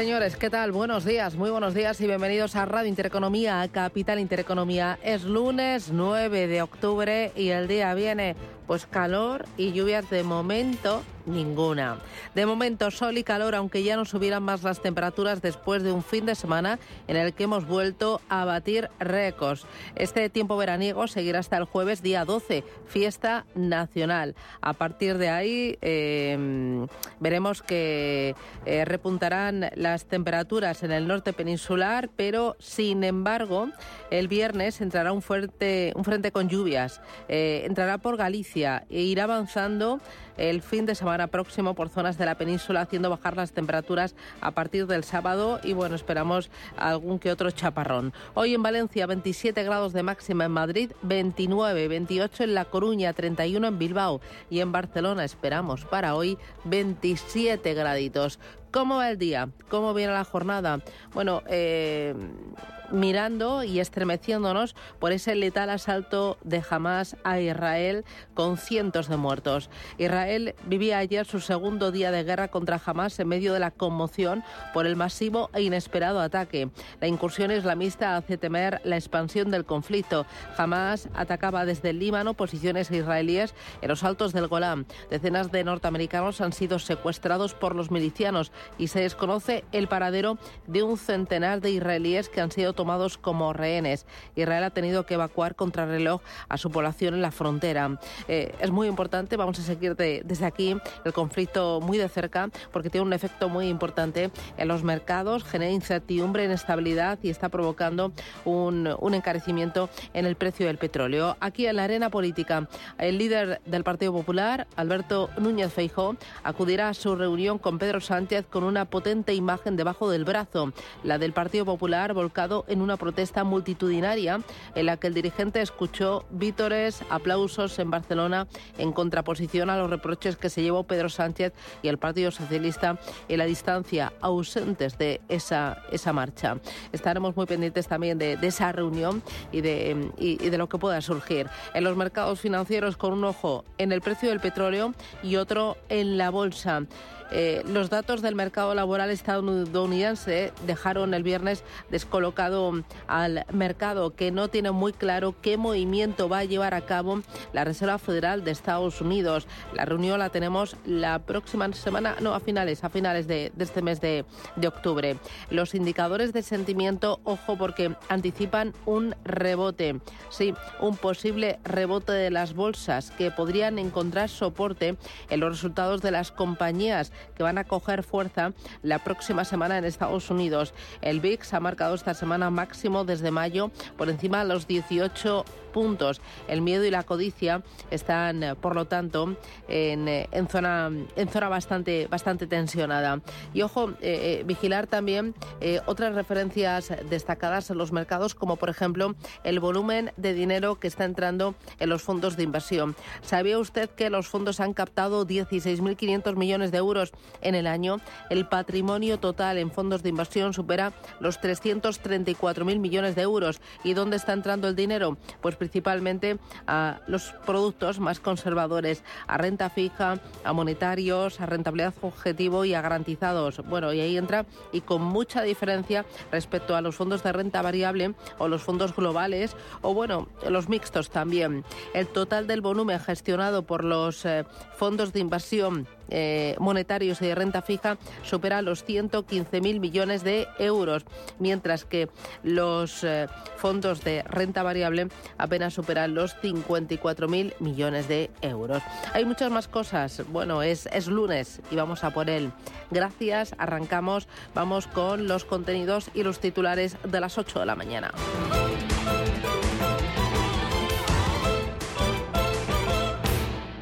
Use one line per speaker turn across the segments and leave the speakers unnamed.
Señores, ¿qué tal? Buenos días, muy buenos días y bienvenidos a Radio Intereconomía, a Capital Intereconomía. Es lunes 9 de octubre y el día viene pues calor y lluvias de momento ninguna. De momento sol y calor, aunque ya no subieran más las temperaturas después de un fin de semana en el que hemos vuelto a batir récords. Este tiempo veraniego seguirá hasta el jueves día 12, fiesta nacional. A partir de ahí em, veremos que eh, repuntarán las temperaturas en el norte peninsular, pero sin embargo el viernes entrará un, fuerte, un frente con lluvias. Eh, entrará por Galicia e irá avanzando el fin de semana próximo por zonas de la península, haciendo bajar las temperaturas a partir del sábado y bueno, esperamos algún que otro chaparrón. Hoy en Valencia 27 grados de máxima en Madrid, 29, 28 en La Coruña, 31 en Bilbao y en Barcelona esperamos para hoy 27 graditos. ¿Cómo va el día? ¿Cómo viene la jornada? Bueno, eh, mirando y estremeciéndonos por ese letal asalto de Hamas a Israel con cientos de muertos. Israel vivía ayer su segundo día de guerra contra Hamas en medio de la conmoción por el masivo e inesperado ataque. La incursión islamista hace temer la expansión del conflicto. Hamas atacaba desde el Líbano posiciones israelíes en los altos del Golán. Decenas de norteamericanos han sido secuestrados por los milicianos y se desconoce el paradero de un centenar de israelíes que han sido tomados como rehenes. Israel ha tenido que evacuar contra reloj a su población en la frontera. Eh, es muy importante, vamos a seguir desde aquí el conflicto muy de cerca porque tiene un efecto muy importante en los mercados, genera incertidumbre, inestabilidad y está provocando un, un encarecimiento en el precio del petróleo. Aquí en la arena política, el líder del Partido Popular, Alberto Núñez Feijó, acudirá a su reunión con Pedro Sánchez con una potente imagen debajo del brazo, la del Partido Popular volcado en una protesta multitudinaria en la que el dirigente escuchó vítores, aplausos en Barcelona en contraposición a los reproches que se llevó Pedro Sánchez y el Partido Socialista en la distancia ausentes de esa, esa marcha. Estaremos muy pendientes también de, esa reunión y de, y de lo que pueda surgir. En los mercados financieros con un ojo en el precio del petróleo y otro en la bolsa. Eh, los datos del mercado laboral estadounidense dejaron el viernes descolocado al mercado, que no tiene muy claro qué movimiento va a llevar a cabo la Reserva Federal de Estados Unidos. La reunión la tenemos la próxima semana, no, a finales, a finales de, este mes de, de octubre. Los indicadores de sentimiento, ojo, porque anticipan un rebote. Sí, un posible rebote de las bolsas que podrían encontrar soporte en los resultados de las compañías que van a coger fuerza la próxima semana en Estados Unidos. El VIX ha marcado esta semana máximo desde mayo por encima de los 18 puntos. El miedo y la codicia están, eh, por lo tanto, en, eh, en zona, en zona bastante, bastante tensionada. Y ojo, eh, vigilar también otras referencias destacadas en los mercados, como por ejemplo el volumen de dinero que está entrando en los fondos de inversión. ¿Sabía usted que los fondos han captado 16.500 millones de euros en el año? El patrimonio total en fondos de inversión supera los 334.000 millones de euros. ¿Y dónde está entrando el dinero? Pues principalmente a los productos más conservadores, a renta fija, a monetarios, a rentabilidad objetivo y a garantizados. Bueno, y ahí entra y con mucha diferencia respecto a los fondos de renta variable o los fondos globales o bueno, los mixtos también. El total del volumen gestionado por los eh, fondos de inversión eh, monetarios y de renta fija supera los 115.000 millones de euros, mientras que los eh, fondos de renta variable apenas superan los 54.000 millones de euros. Hay muchas más cosas. Bueno, es, es lunes y vamos a por él. Gracias, arrancamos. Vamos con los contenidos y los titulares de las 8 de la mañana.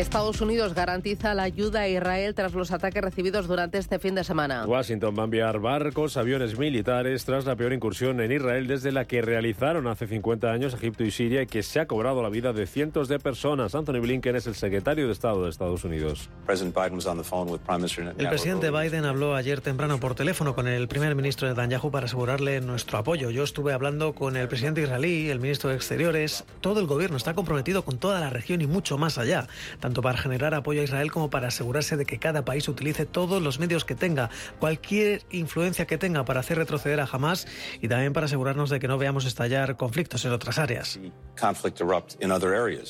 Estados Unidos garantiza la ayuda a Israel tras los ataques recibidos durante este fin de semana.
Washington va a enviar barcos, aviones militares tras la peor incursión en Israel desde la que realizaron hace 50 años Egipto y Siria y que se ha cobrado la vida de cientos de personas. Anthony Blinken es el secretario de Estado de Estados Unidos.
El presidente Biden habló ayer temprano por teléfono con el primer ministro Netanyahu para asegurarle nuestro apoyo. Yo estuve hablando con el presidente israelí, el ministro de Exteriores. Todo el gobierno está comprometido con toda la región y mucho más allá tanto para generar apoyo a Israel como para asegurarse de que cada país utilice todos los medios que tenga, cualquier influencia que tenga para hacer retroceder a Hamas y también para asegurarnos de que no veamos estallar conflictos en otras áreas.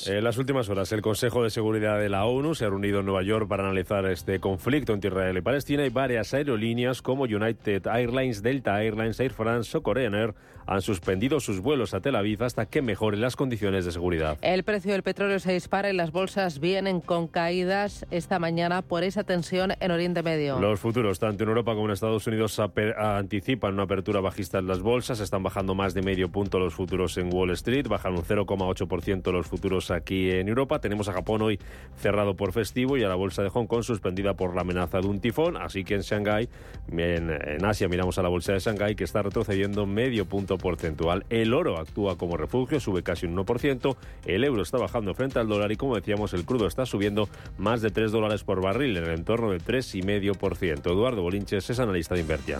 En las últimas horas, el Consejo de Seguridad de la ONU se ha reunido en Nueva York para analizar este conflicto entre Israel y Palestina y varias aerolíneas como United Airlines, Delta Airlines, Air France o Korean Air han suspendido sus vuelos a Tel Aviv hasta que mejoren las condiciones de seguridad.
El precio del petróleo se dispara y las bolsas vienen con caídas esta mañana por esa tensión en Oriente Medio.
Los futuros, tanto en Europa como en Estados Unidos, anticipan una apertura bajista en las bolsas. Están bajando más de medio punto los futuros en Wall Street, bajan un 0,8% los futuros aquí en Europa. Tenemos a Japón hoy cerrado por festivo y a la bolsa de Hong Kong suspendida por la amenaza de un tifón. Así que en Shanghái, en, en Asia, miramos a la bolsa de Shanghái que está retrocediendo medio punto porcentual. El oro actúa como refugio, sube casi un 1%. El euro está bajando frente al dólar y, como decíamos, el crudo está subiendo más de 3 dólares por barril, en el entorno del 3,5%. Eduardo Bolinches es analista de Invertia.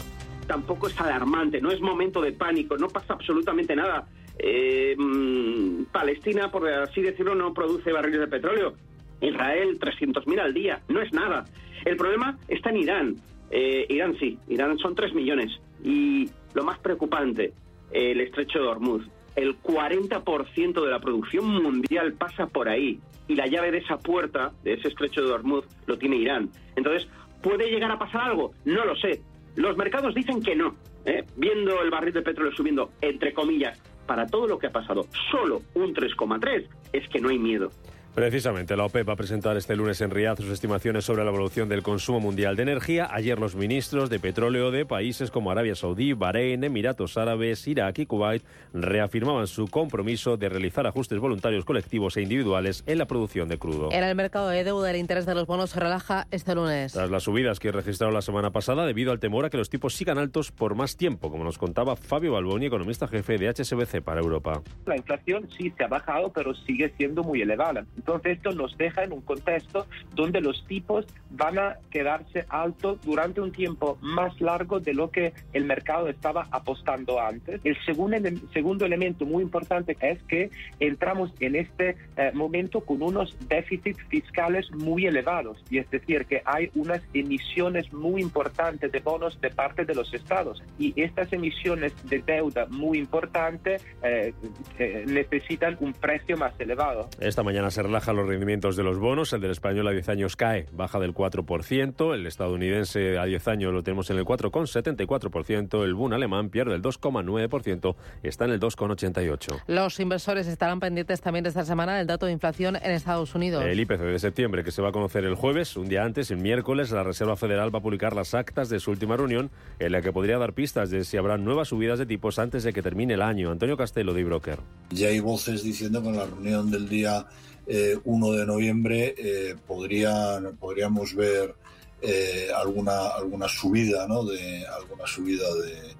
Tampoco es alarmante, no es momento de pánico, no pasa absolutamente nada. Eh, mm, Palestina, por así decirlo, no produce barriles de petróleo. Israel, 300.000 al día, no es nada. El problema está en Irán. Eh, Irán sí, Irán son 3 millones. Y lo más preocupante, el estrecho de Hormuz. El 40% de la producción mundial pasa por ahí y la llave de esa puerta, de ese estrecho de Hormuz, lo tiene Irán. Entonces, ¿puede llegar a pasar algo? No lo sé. Los mercados dicen que no. ¿eh? Viendo el barril de petróleo subiendo, entre comillas, para todo lo que ha pasado, solo un 3,3, es que no hay miedo.
Precisamente, la OPEP va a presentar este lunes en Riyadh sus estimaciones sobre la evolución del consumo mundial de energía. Ayer los ministros de petróleo de países como Arabia Saudí, Bahrein, Emiratos Árabes, Irak y Kuwait reafirmaban su compromiso de realizar ajustes voluntarios colectivos e individuales en la producción de crudo.
En el mercado de deuda, el interés de los bonos se relaja este lunes.
Tras las subidas que registraron la semana pasada debido al temor a que los tipos sigan altos por más tiempo, como nos contaba Fabio Balboni, economista jefe de HSBC para Europa.
La inflación sí se ha bajado, pero sigue siendo muy elevada. Entonces esto nos deja en un contexto donde los tipos van a quedarse altos durante un tiempo más largo de lo que el mercado estaba apostando antes. El segundo, segundo elemento muy importante es que entramos en este eh, momento con unos déficits fiscales muy elevados y es decir que hay unas emisiones muy importantes de bonos de parte de los estados y estas emisiones de deuda muy importantes eh, eh, necesitan un precio más elevado.
Esta mañana se relajan los rendimientos de los bonos. El del español a 10 años cae, baja del 4%. El estadounidense a 10 años lo tenemos en el 4,74%. El Bund alemán pierde el 2,9%, está en el 2,88%.
Los inversores estarán pendientes también esta semana del dato de inflación en Estados Unidos.
El IPC de septiembre, que se va a conocer el jueves, un día antes, el miércoles, la Reserva Federal va a publicar las actas de su última reunión, en la que podría dar pistas de si habrá nuevas subidas de tipos antes de que termine el año. Antonio Castelo, de Broker.
Ya hay voces diciendo que en la reunión del día 1 eh, de noviembre eh, podríamos ver eh, alguna alguna subida no de alguna subida de,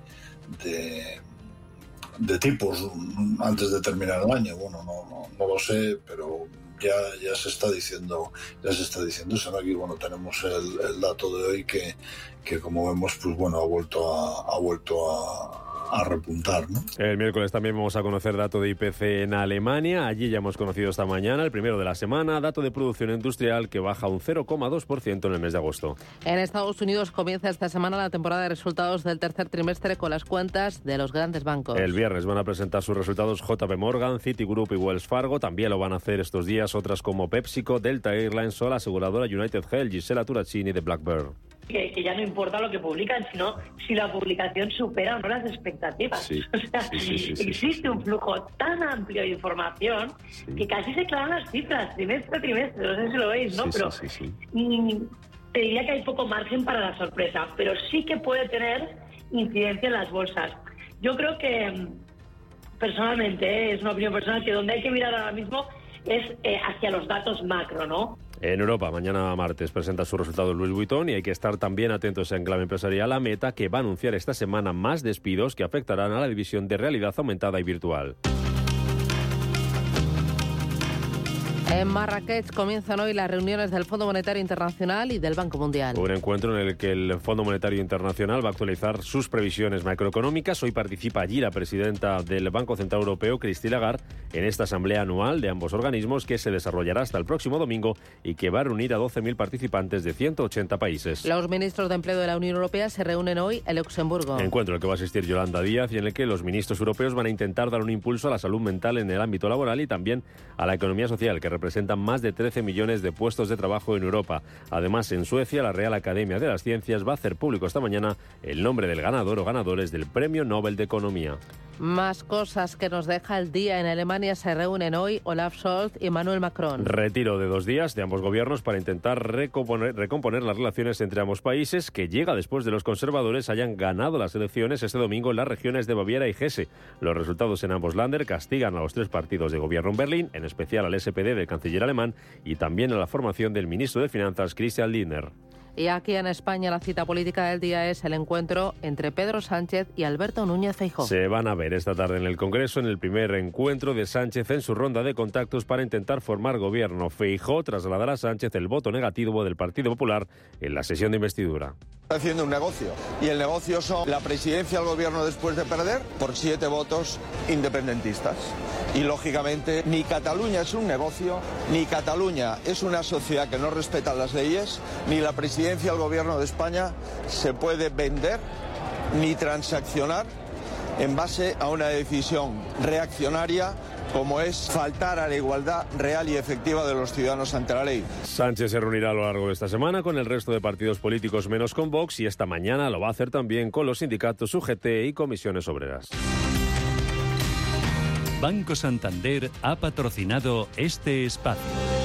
de, tipos antes de terminar el año. Bueno no, no, lo sé pero ya, ya se está diciendo ya se está diciendo eso aquí bueno tenemos el, dato de hoy que, que como vemos pues bueno ha vuelto a, ha vuelto a, a repuntar. ¿no?
El miércoles también vamos a conocer dato de IPC en Alemania. Allí ya hemos conocido esta mañana, el primero de la semana, dato de producción industrial que baja un 0,2% en el mes de agosto.
En Estados Unidos comienza esta semana la temporada de resultados del tercer trimestre con las cuentas de los grandes bancos.
El viernes van a presentar sus resultados JP Morgan, Citigroup y Wells Fargo. También lo van a hacer estos días otras como PepsiCo, Delta Airlines la aseguradora United Health, Gisela Turaccini de Blackbird
que, ya no importa lo que publican, sino si la publicación supera o no las expectativas. o sea, existe un flujo tan amplio de información que casi se clavan las cifras, trimestre a trimestre, no sé si lo veis, ¿no? pero te diría que hay poco margen para la sorpresa, pero sí que puede tener incidencia en las bolsas. Yo creo que personalmente, ¿eh? es una opinión personal, que donde hay que mirar ahora mismo es eh, hacia los datos macro, ¿no?
En Europa, mañana martes presenta sus resultados Luis Vuitton y hay que estar también atentos en clave empresarial a Meta, que va a anunciar esta semana más despidos que afectarán a la división de realidad aumentada y virtual.
En Marrakech comienzan hoy las reuniones del Fondo Monetario Internacional y del Banco Mundial.
Un encuentro en el que el Fondo Monetario Internacional va a actualizar sus previsiones macroeconómicas. Hoy participa allí la presidenta del Banco Central Europeo, Christine Lagarde, en esta asamblea anual de ambos organismos que se desarrollará hasta el próximo domingo y que va a reunir a 12.000 participantes de 180 países.
Los ministros de Empleo de la Unión Europea se reúnen hoy en Luxemburgo.
Encuentro al que va a asistir Yolanda Díaz y en el que los ministros europeos van a intentar dar un impulso a la salud mental en el ámbito laboral y también a la economía social, que representan más de 13 millones de puestos de trabajo en Europa. Además, en Suecia, la Real Academia de las Ciencias va a hacer público esta mañana el nombre del ganador o ganadores del Premio Nobel de Economía.
Más cosas que nos deja el día. En Alemania se reúnen hoy Olaf Scholz y Emmanuel Macron.
Retiro de dos días de ambos gobiernos para intentar recomponer, recomponer, las relaciones entre ambos países, que llega después de los conservadores hayan ganado las elecciones este domingo en las regiones de Baviera y Hesse. Los resultados en ambos Länder castigan a los tres partidos de gobierno en Berlín, en especial al SPD canciller alemán y también a la formación del ministro de Finanzas, Christian Lindner.
Y aquí en España la cita política del día es el encuentro entre Pedro Sánchez y Alberto Núñez Feijóo.
Se van a ver esta tarde en el Congreso en el primer encuentro de Sánchez en su ronda de contactos para intentar formar gobierno. Feijóo trasladará a Sánchez el voto negativo del Partido Popular en la sesión de investidura.
Está haciendo un negocio y el negocio son la presidencia del gobierno después de perder por siete votos independentistas. Y lógicamente ni Cataluña es un negocio, ni Cataluña es una sociedad que no respeta las leyes, ni la presidencia del gobierno de España se puede vender ni transaccionar en base a una decisión reaccionaria como es faltar a la igualdad real y efectiva de los ciudadanos ante la ley.
Sánchez se reunirá a lo largo de esta semana con el resto de partidos políticos menos con Vox y esta mañana lo va a hacer también con los sindicatos UGT y comisiones obreras.
Banco Santander ha patrocinado este espacio.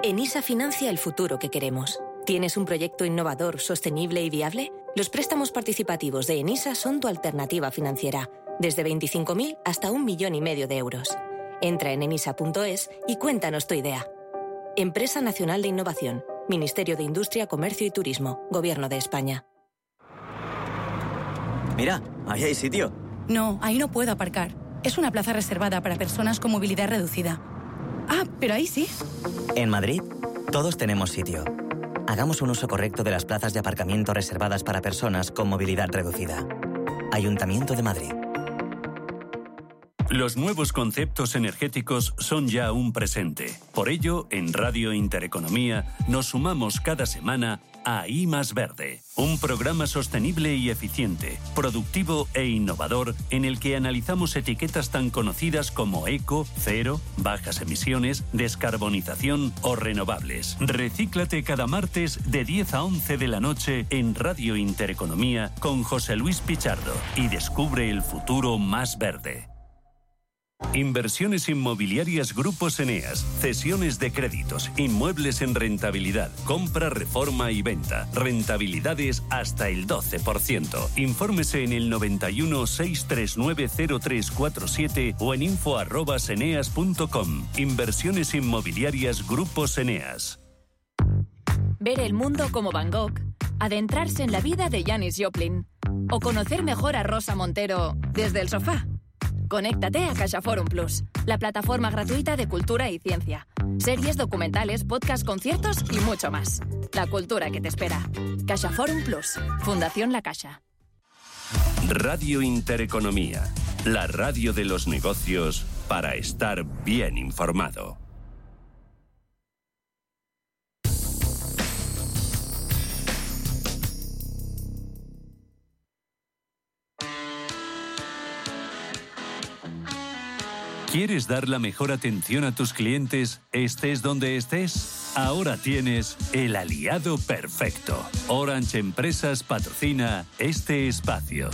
ENISA financia el futuro que queremos. ¿Tienes un proyecto innovador, sostenible y viable? Los préstamos participativos de ENISA son tu alternativa financiera, desde 25.000 hasta un millón y medio de euros. Entra en enisa.es y cuéntanos tu idea. Empresa Nacional de Innovación, Ministerio de Industria, Comercio y Turismo, Gobierno de España.
Mira, ahí hay sitio.
No, ahí no puedo aparcar. Es una plaza reservada para personas con movilidad reducida. Ah, pero ahí sí.
En Madrid, todos tenemos sitio hagamos un uso correcto de las plazas de aparcamiento reservadas para personas con movilidad reducida. Ayuntamiento de Madrid.
Los nuevos conceptos energéticos son ya un presente. Por ello, en Radio Intereconomía nos sumamos cada semana a I Verde, un programa sostenible y eficiente, productivo e innovador en el que analizamos etiquetas tan conocidas como eco, cero, bajas emisiones, descarbonización o renovables. Recíclate cada martes de 10 a 11 de la noche en Radio Intereconomía con José Luis Pichardo y descubre el futuro más verde. Inversiones inmobiliarias Grupos Eneas, cesiones de créditos, inmuebles en rentabilidad, compra, reforma y venta, rentabilidades hasta el 12%. Infórmese en el 91 639 0347 o en info@eneas.com. Inversiones inmobiliarias Grupos Eneas.
Ver el mundo como Van Gogh, adentrarse en la vida de Janis Joplin o conocer mejor a Rosa Montero desde el sofá. Conéctate a CaixaForum Plus, la plataforma gratuita de cultura y ciencia. Series, documentales, podcast, conciertos y mucho más. La cultura que te espera. CaixaForum Plus, Fundación La Caixa.
Radio Intereconomía, la radio de los negocios para estar bien informado. ¿Quieres dar la mejor atención a tus clientes, estés donde estés? Ahora tienes el aliado perfecto. Orange Empresas patrocina este espacio.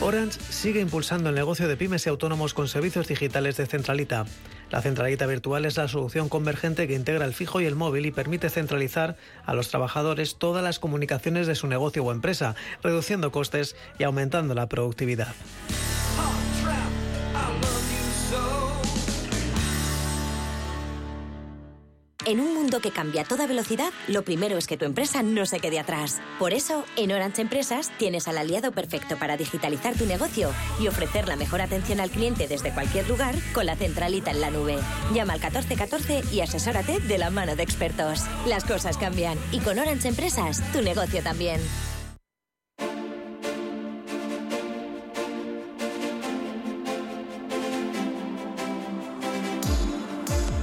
Orange sigue impulsando el negocio de pymes y autónomos con servicios digitales de Centralita. La Centralita Virtual es la solución convergente que integra el fijo y el móvil y permite centralizar a los trabajadores todas las comunicaciones de su negocio o empresa, reduciendo costes y aumentando la productividad.
En un mundo que cambia a toda velocidad, lo primero es que tu empresa no se quede atrás. Por eso, en Orange Empresas tienes al aliado perfecto para digitalizar tu negocio y ofrecer la mejor atención al cliente desde cualquier lugar con la centralita en la nube. Llama al 1414 y asesórate de la mano de expertos. Las cosas cambian y con Orange Empresas, tu negocio también.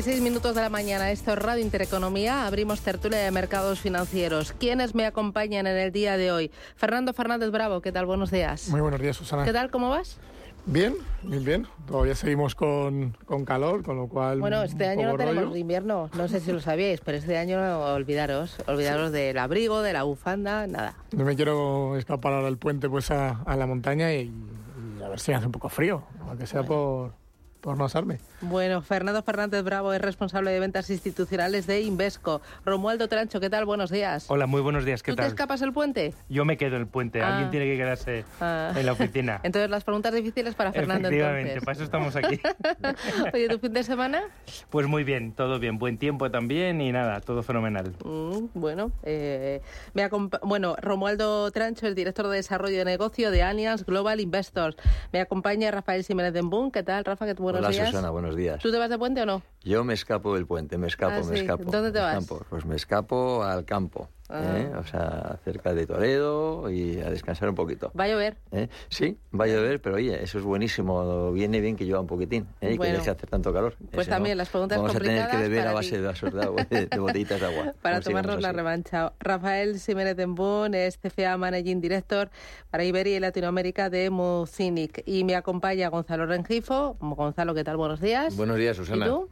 8 y 16 minutos de la mañana, esto es Radio Intereconomía, abrimos tertulia de mercados financieros. ¿Quiénes me acompañan en el día de hoy? Fernando Fernández Bravo, ¿qué tal? Buenos días.
Muy buenos días, Susana.
¿Qué tal? ¿Cómo vas?
Bien, bien, bien. Todavía seguimos con, calor, con lo cual.
Bueno, este año no tenemos invierno, no sé si lo sabíais, pero este año olvidaros, olvidaros del abrigo, de la bufanda, nada.
No me quiero escapar ahora del puente pues a, la montaña y, a ver si hace un poco frío, aunque sea por, por no asarme.
Bueno, Fernando Fernández Bravo es responsable de ventas institucionales de Invesco. Romualdo Trancho, ¿qué tal? Buenos días.
Hola, muy buenos días. ¿Qué
¿Tú
tal?
te escapas el puente?
Yo me quedo en el puente. Alguien ah. tiene que quedarse ah. en la oficina.
Entonces, las preguntas difíciles para Fernando.
Efectivamente, para eso estamos aquí.
Oye, ¿tu fin de semana?
Pues muy bien, todo bien. Buen tiempo también y nada, todo fenomenal.
Mm, bueno, eh, me bueno, Romualdo Trancho, el director de desarrollo de negocio de Allianz Global Investors. Me acompaña Rafael Jiménez de Boom. ¿Qué tal, Rafa? Buenos
Hola,
días.
Susana, buenos días.
¿Tú te vas de puente o no?
Yo me escapo del puente, me escapo,
ah,
me escapo.
¿Dónde te vas?
Pues me escapo al campo. Ah. ¿eh? O sea, cerca de Toledo y a descansar un poquito.
¿Va a llover?
¿Eh? Sí, va a llover, pero oye, eso es buenísimo. Viene bien que llueva un poquitín ¿eh? y que deje hacer tanto calor.
Pues también las preguntas
Vamos
a
tener que beber a base de de de, botellitas de agua.
para tomarnos la revancha. Rafael Jiménez Dembón es CFA Managing Director para Iberia y Latinoamérica de Mucinic. Y me acompaña Gonzalo Rengifo. Gonzalo, ¿qué tal? Buenos días.
Buenos días, Susana.
¿Y tú?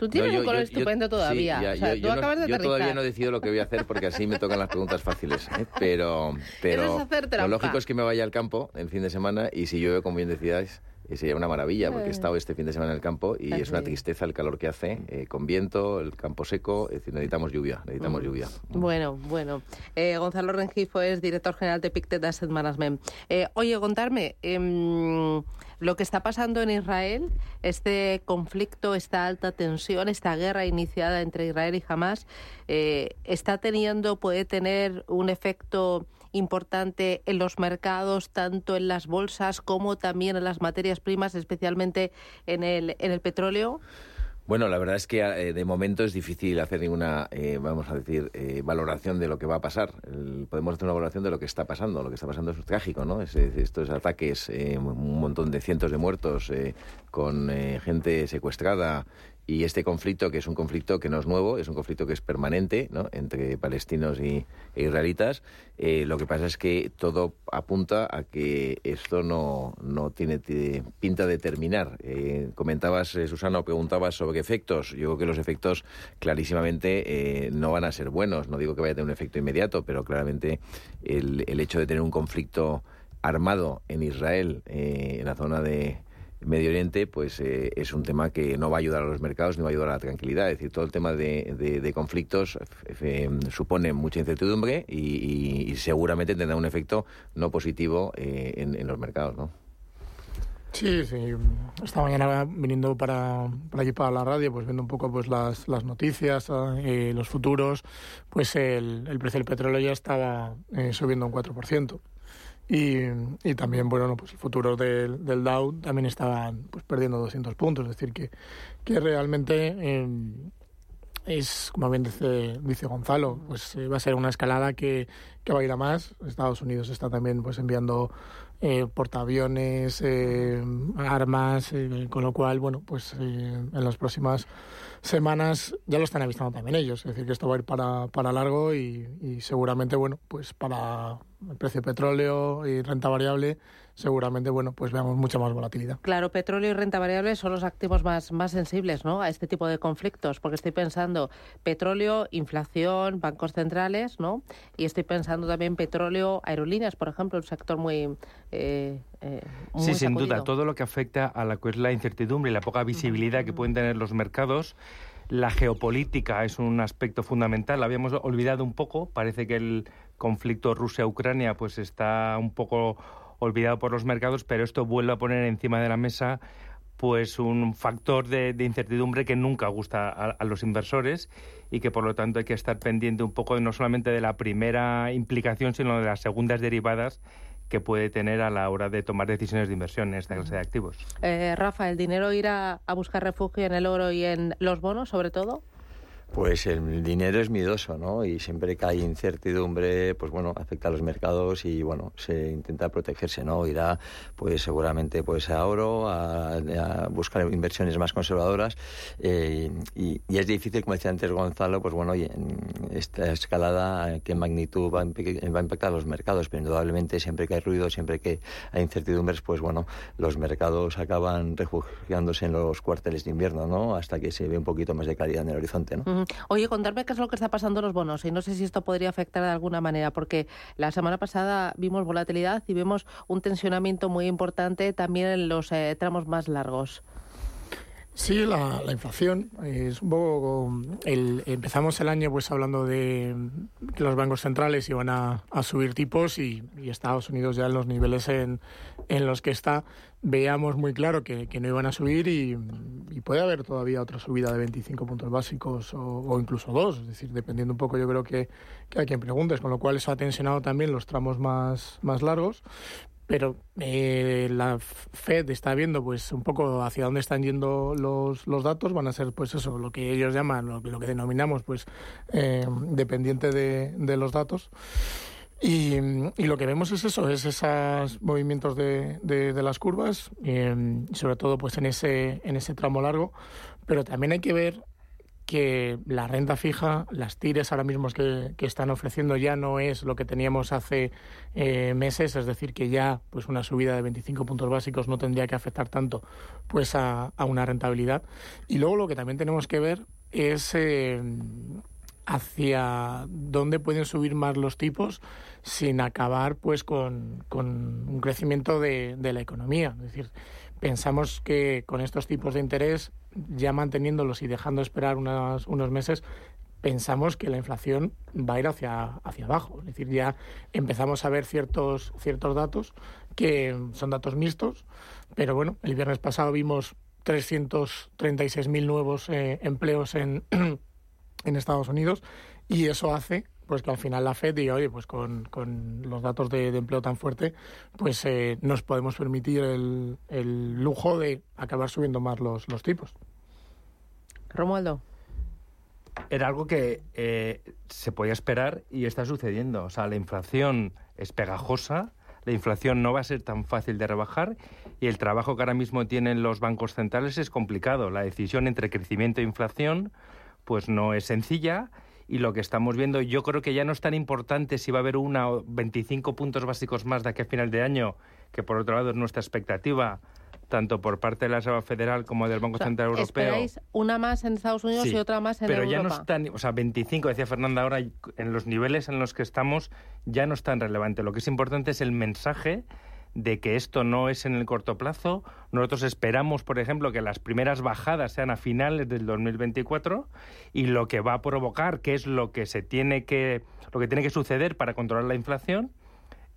Tú tienes un color estupendo todavía.
yo,
acabas
no,
de yo
todavía no he decidido lo que voy a hacer porque así me tocan las preguntas fáciles. ¿eh? Pero, pero lo lógico es que me vaya al campo el fin de semana y si llueve, como bien decías, sería una maravilla porque he estado este fin de semana en el campo y es una tristeza el calor que hace, eh, con viento, el campo seco, es decir, necesitamos lluvia, necesitamos mm. lluvia.
Bueno, bueno. Eh, Gonzalo Rengifo es director general de Pictet Asset Management. Eh, oye, contarme, em, lo que está pasando en Israel, este conflicto, esta alta tensión, esta guerra iniciada entre Israel y Hamas, está teniendo, puede tener un efecto importante en los mercados, tanto en las bolsas como también en las materias primas, especialmente en el, en el petróleo?
Bueno, la verdad es que eh, de momento es difícil hacer ninguna, eh, vamos a decir, eh, valoración de lo que va a pasar. podemos hacer una valoración de lo que está pasando. Lo que está pasando es trágico, ¿no? Es, estos ataques, un montón de cientos de muertos, con gente secuestrada, y este conflicto, que es un conflicto que no es nuevo, es un conflicto que es permanente ¿no? entre palestinos y, e israelitas, eh, lo que pasa es que todo apunta a que esto no, no tiene pinta de terminar. Eh, comentabas, eh, Susana, o preguntabas sobre efectos. Yo creo que los efectos clarísimamente no van a ser buenos. No digo que vaya a tener un efecto inmediato, pero claramente el, el hecho de tener un conflicto armado en Israel, en la zona de Medio Oriente, pues eh, es un tema que no va a ayudar a los mercados ni va a ayudar a la tranquilidad. Es decir, todo el tema de, conflictos eh, supone mucha incertidumbre y, seguramente tendrá un efecto no positivo eh, en, los mercados, ¿no?
Sí, sí. Esta mañana viniendo para, para para la radio, pues viendo un poco pues las, las noticias, eh, los futuros, pues el, el, precio del petróleo ya estaba eh, subiendo un 4%. Y, y también, bueno, pues el futuro del, del Dow también estaba pues, perdiendo 200 puntos. Es decir, que, que realmente eh, es, como bien dice, dice Gonzalo, pues va a ser una escalada que, que va a ir a más. Estados Unidos está también pues enviando eh, portaaviones, eh, armas, eh, con lo cual, bueno, pues en las próximas semanas ya lo están avistando también ellos, es decir, que esto va a ir para, para largo y, y seguramente, bueno, pues para el precio de petróleo y renta variable seguramente bueno pues veamos mucha más volatilidad.
Claro, petróleo y renta variable son los activos más, más sensibles ¿no? a este tipo de conflictos, porque estoy pensando petróleo, inflación, bancos centrales, ¿no? Y estoy pensando también petróleo, aerolíneas, por ejemplo, un sector muy... Eh,
eh, sí, sin duda, todo lo que afecta a la, la incertidumbre y la poca visibilidad que pueden tener los mercados. La geopolítica es un aspecto fundamental. La habíamos olvidado un poco. Parece que el conflicto Rusia-Ucrania pues está un poco olvidado por los mercados, pero esto vuelve a poner encima de la mesa pues un factor de, incertidumbre que nunca gusta a, los inversores y que por lo tanto hay que estar pendiente un poco no solamente de la primera implicación, sino de las segundas derivadas que puede tener a la hora de tomar decisiones de inversión en esta clase de activos.
Eh, Rafa, ¿el dinero irá a buscar refugio en el oro y en los bonos, sobre todo?
Pues el dinero es miedoso, ¿no? Y siempre que hay incertidumbre, pues bueno, afecta a los mercados y bueno, se intenta protegerse, ¿no? Irá, pues seguramente, pues a oro, a, buscar inversiones más conservadoras eh, y, es difícil, como decía antes Gonzalo, pues bueno, en esta escalada, ¿qué magnitud va a, impactar a los mercados? Pero indudablemente siempre que hay ruido, siempre que hay incertidumbres, pues bueno, los mercados acaban refugiándose en los cuarteles de invierno, ¿no? Hasta que se ve un poquito más de claridad en el horizonte, ¿no?
Oye, contarme qué es lo que está pasando en los bonos y no sé si esto podría afectar de alguna manera, porque la semana pasada vimos volatilidad y vemos un tensionamiento muy importante también en los eh, tramos más largos.
Sí, la, inflación es un poco. El, empezamos el año pues hablando de que los bancos centrales iban a, subir tipos y, Estados Unidos ya en los niveles en, en los que está veíamos muy claro que, no iban a subir y, puede haber todavía otra subida de 25 puntos básicos o, incluso dos, es decir, dependiendo un poco yo creo que, que hay quien preguntes, con lo cual eso ha tensionado también los tramos más, más largos, pero eh, la Fed está viendo pues un poco hacia dónde están yendo los, los datos, van a ser pues eso, lo que ellos llaman, lo, lo que denominamos pues eh, dependiente de, de los datos. Y, y, lo que vemos es eso, es esos movimientos de, de, las curvas, y, sobre todo pues en ese, en ese tramo largo, pero también hay que ver que la renta fija, las tires ahora mismo que, que están ofreciendo ya no es lo que teníamos hace eh, meses, es decir, que ya pues una subida de 25 puntos básicos no tendría que afectar tanto pues a, una rentabilidad. Y luego lo que también tenemos que ver es eh, hacia dónde pueden subir más los tipos sin acabar pues con, con un crecimiento de, de la economía. Es decir, pensamos que con estos tipos de interés, ya manteniéndolos y dejando esperar unos, unos meses, pensamos que la inflación va a ir hacia, hacia abajo. Es decir, ya empezamos a ver ciertos, ciertos datos que son datos mixtos, pero bueno, el viernes pasado vimos 336.000 nuevos eh, empleos en, en Estados Unidos y eso hace pues que al final la Fed diga, oye, pues con, con los datos de, empleo tan fuerte, pues eh, nos podemos permitir el, el, lujo de acabar subiendo más los, los tipos.
Romualdo.
Era algo que eh, se podía esperar y está sucediendo. O sea, la inflación es pegajosa, la inflación no va a ser tan fácil de rebajar y el trabajo que ahora mismo tienen los bancos centrales es complicado. La decisión entre crecimiento e inflación pues no es sencilla y lo que estamos viendo yo creo que ya no es tan importante si va a haber una o 25 puntos básicos más de aquí a final de año, que por otro lado es nuestra expectativa tanto por parte de la Reserva Federal como del Banco Central Europeo.
¿Esperáis una más en Estados Unidos y otra más en
pero
Europa?
Pero ya no están, o sea, 25, decía Fernanda ahora, en los niveles en los que estamos ya no es tan relevante. Lo que es importante es el mensaje de que esto no es en el corto plazo. Nosotros esperamos, por ejemplo, que las primeras bajadas sean a finales del 2024 y lo que va a provocar, que es lo que se tiene que lo que tiene que suceder para controlar la inflación,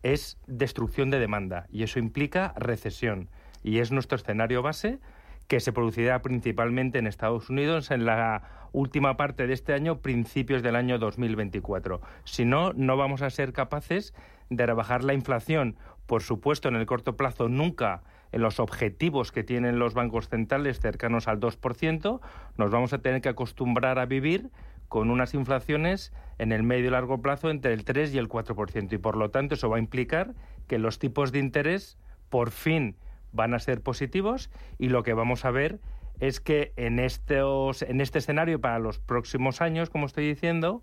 es destrucción de demanda y eso implica recesión. y es nuestro escenario base que se producirá principalmente en Estados Unidos en la última parte de este año, principios del año 2024. Si no, no vamos a ser capaces de rebajar la inflación. Por supuesto, en el corto plazo nunca en los objetivos que tienen los bancos centrales cercanos al 2%, nos vamos a tener que acostumbrar a vivir con unas inflaciones en el medio y largo plazo entre el 3 y el 4%. Y por lo tanto, eso va a implicar que los tipos de interés por fin van a ser positivos y lo que vamos a ver es que en, estos, en este escenario para los próximos años, como estoy diciendo,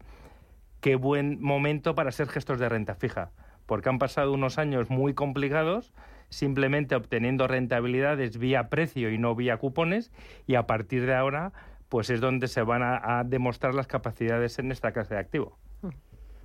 qué buen momento para ser gestos de renta fija, porque han pasado unos años muy complicados simplemente obteniendo rentabilidades vía precio y no vía cupones y a partir de ahora pues es donde se van a, a demostrar las capacidades en esta clase de activo.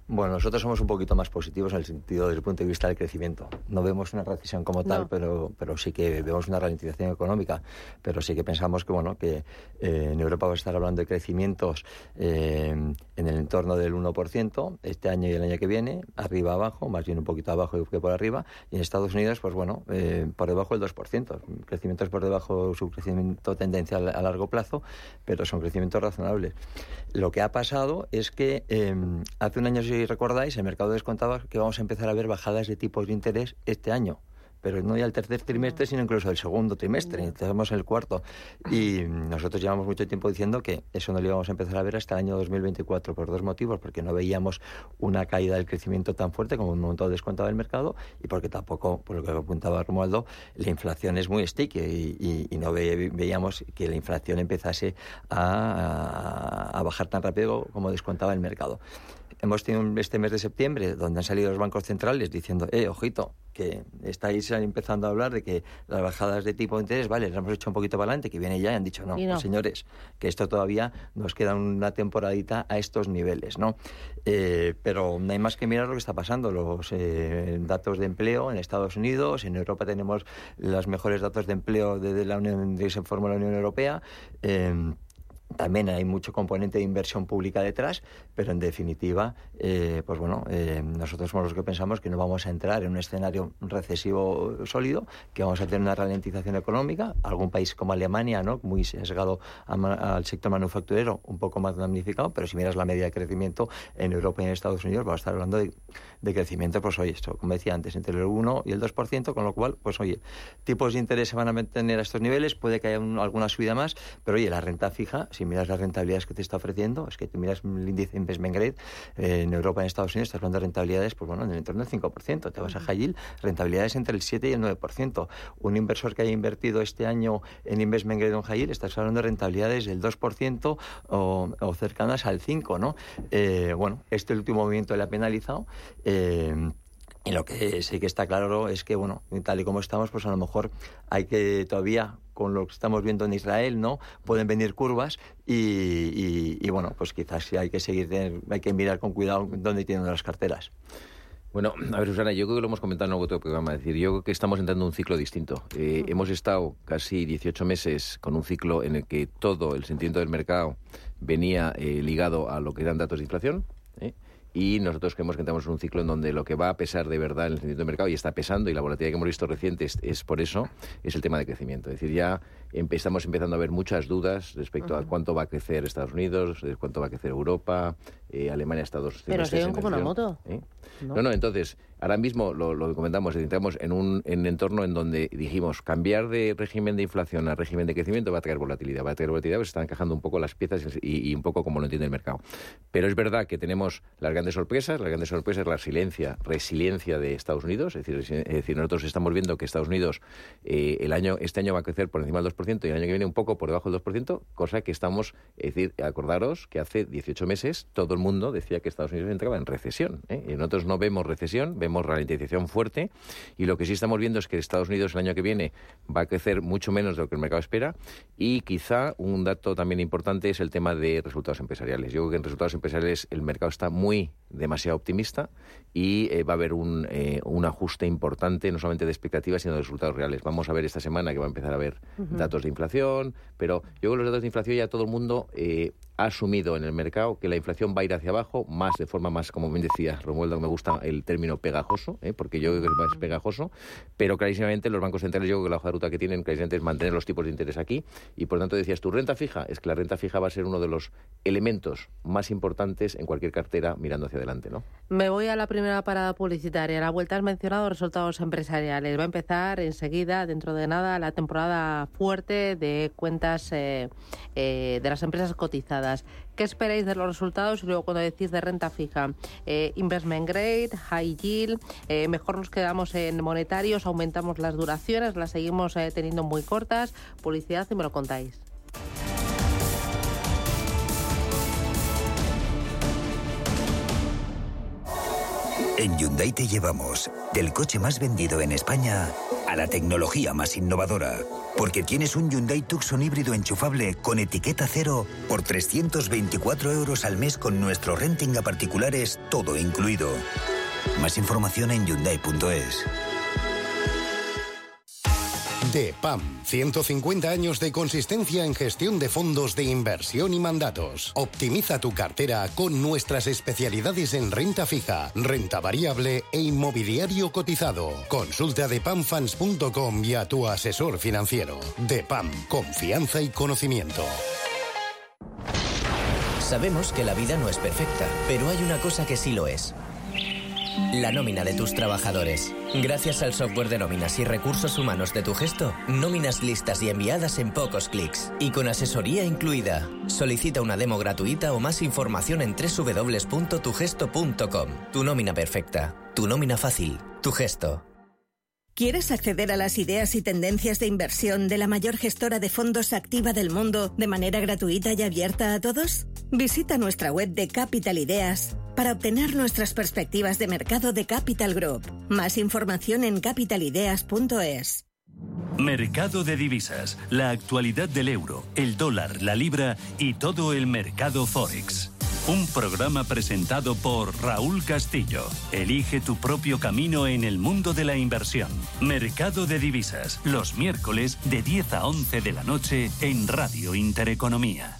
Bueno, nosotros somos un poquito más positivos en el sentido desde el punto de vista del crecimiento. No vemos una recesión como tal, pero, pero sí que vemos una ralentización económica. Pero sí que pensamos que, bueno, que eh, en Europa va a estar hablando de crecimientos eh, en el entorno del 1% este año y el año que viene, arriba abajo, más bien un poquito abajo que por arriba. Y en Estados Unidos, pues bueno, eh, por debajo del 2%. Crecimientos por debajo su crecimiento tendencial a largo plazo, pero son crecimientos razonables. Lo que ha pasado es que hace un año si recordáis, el mercado descontaba que vamos a empezar a ver bajadas de tipos de interés este año. Pero no ya el tercer trimestre, sino incluso el segundo trimestre, estamos en el cuarto. Y nosotros llevamos mucho tiempo diciendo que eso no lo íbamos a empezar a ver hasta el año 2024 por dos motivos, porque no veíamos una caída del crecimiento tan fuerte como un momento descontado del mercado y porque tampoco, por lo que apuntaba Romualdo, la inflación es muy sticky y, no veíamos que la inflación empezase a bajar tan rápido como descontaba el mercado. Hemos tenido este mes de septiembre donde han salido los bancos centrales diciendo, eh, ojito, que estáis empezando a hablar de que las bajadas de tipo de interés, vale, las hemos hecho un poquito para adelante, que viene ya y han dicho, no, señores, que esto todavía nos queda una temporadita a estos niveles, ¿no? Eh, pero no hay más que mirar lo que está pasando, los eh, datos de empleo en Estados Unidos, en Europa tenemos los mejores datos de empleo desde la Unión, de se forma la Unión Europea. Eh, también hay mucho componente de inversión pública detrás, pero en definitiva, eh, pues bueno, eh, nosotros somos los que pensamos que no vamos a entrar en un escenario recesivo sólido, que vamos a tener una ralentización económica. Algún país como Alemania, ¿no? muy sesgado al sector manufacturero, un poco más damnificado, pero si miras la media de crecimiento en Europa y en Estados Unidos, vamos a estar hablando de, crecimiento, pues oye, esto, como decía antes, entre el 1 y el 2%, con lo cual, pues oye, tipos de interés se van a mantener a estos niveles, puede que haya alguna subida más, pero oye, la renta fija si miras las rentabilidades que te está ofreciendo, es que te miras el índice Investment Grade eh, en Europa, en Estados Unidos, estás hablando de rentabilidades, pues bueno, en el entorno del 5%. Te vas a High rentabilidades entre el 7 y el 9%. Un inversor que haya invertido este año en Investment Grade en High Yield, estás hablando de rentabilidades del 2% o, cercanas al 5%, ¿no? Eh, bueno, este último movimiento le ha penalizado. Eh, y lo que sí que está claro es que, bueno, tal y como estamos, pues a lo mejor hay que todavía, con lo que estamos viendo en Israel, ¿no? Pueden venir curvas y, bueno, pues quizás sí hay que seguir, hay que mirar con cuidado dónde tienen las carteras.
Bueno, a ver, Susana, yo creo que lo hemos comentado en otro programa. Es decir, yo creo que estamos entrando en un ciclo distinto. Eh, hemos estado casi 18 meses con un ciclo en el que todo el sentimiento del mercado venía eh, ligado a lo que eran datos de inflación. Y nosotros creemos que entramos en un ciclo en donde lo que va a pesar de verdad en el sentido del mercado y está pesando y la volatilidad que hemos visto reciente es, por eso, es el tema de crecimiento. Es decir, ya estamos empezando a ver muchas dudas respecto a cuánto va a crecer Estados Unidos, cuánto va a crecer Europa, eh, Alemania, Estados
Unidos. Pero siguen como una moto.
¿Eh? ¿No? ¿No? entonces, ahora mismo lo, lo comentamos, entramos en un, en entorno en donde dijimos cambiar de régimen de inflación a régimen de crecimiento va a traer volatilidad. Va a traer volatilidad, pues están encajando un poco las piezas y, y un poco como lo entiende el mercado. Pero es verdad que tenemos las grandes sorpresas. La grande sorpresa es la resiliencia, resiliencia de Estados Unidos. Es decir, es decir nosotros estamos viendo que Estados Unidos eh, el año, este año va a crecer por encima del 2% y el año que viene un poco por debajo del 2%, cosa que estamos, es decir, acordaros que hace 18 meses todo el mundo decía que Estados Unidos entraba en recesión. ¿eh? Y nosotros no vemos recesión, vemos ralentización fuerte y lo que sí estamos viendo es que Estados Unidos el año que viene va a crecer mucho menos de lo que el mercado espera y quizá un dato también importante es el tema de resultados empresariales. Yo creo que en resultados empresariales el mercado está muy demasiado optimista y eh, va a haber un, eh, un, ajuste importante, no solamente de expectativas, sino de resultados reales. Vamos a ver esta semana que va a empezar a haber datos de inflación, pero yo con los datos de inflación ya todo el mundo eh, ha asumido en el mercado que la inflación va a ir hacia abajo, más de forma más, como me decía Romualdo, me gusta el término pegajoso, ¿eh? porque yo creo que es más pegajoso, pero clarísimamente los bancos centrales, yo creo que la hoja de ruta que tienen clarísimamente es mantener los tipos de interés aquí, y por tanto decías, tu renta fija, es que la renta fija va a ser uno de los elementos más importantes en cualquier cartera mirando hacia adelante, ¿no?
Me voy a la primera parada publicitaria. La vuelta has mencionado resultados empresariales. Va a empezar enseguida, dentro de nada, la temporada fuerte de cuentas eh, eh, de las empresas cotizadas. ¿Qué esperáis de los resultados? Y luego cuando decís de renta fija, eh, investment grade, high yield, mejor nos quedamos en monetarios, aumentamos las duraciones, las seguimos teniendo muy cortas. Publicidad y me lo contáis.
En Hyundai te llevamos del coche más vendido en España a la tecnología más innovadora. Porque tienes un Hyundai Tucson híbrido enchufable con etiqueta cero por 324 euros al mes con nuestro renting a particulares, todo incluido. Más información en Hyundai.es.
DEPAM, 150 años de consistencia en gestión de fondos de inversión y mandatos. Optimiza tu cartera con nuestras especialidades en renta fija, renta variable e inmobiliario cotizado. Consulta depamfans.com y a tu asesor financiero. DEPAM, confianza y conocimiento.
Sabemos que la vida no es perfecta, pero hay una cosa que sí lo es la nómina de tus trabajadores. Gracias al software de nóminas y recursos humanos de tu gesto, nóminas listas y enviadas en pocos clics. Y con asesoría incluida. Solicita una demo gratuita o más información en www.tugesto.com. Tu nómina perfecta. Tu nómina fácil. Tu gesto.
¿Quieres acceder a las ideas y tendencias de inversión de la mayor gestora de fondos activa del mundo de manera gratuita y abierta a todos? Visita nuestra web de Capital Ideas para obtener nuestras perspectivas de mercado de Capital Group. Más información en capitalideas.es.
Mercado de divisas, la actualidad del euro, el dólar, la libra y todo el mercado forex. Un programa presentado por Raúl Castillo. Elige tu propio camino en el mundo de la inversión. Mercado de divisas, los miércoles de 10 a 11 de la noche en Radio Intereconomía.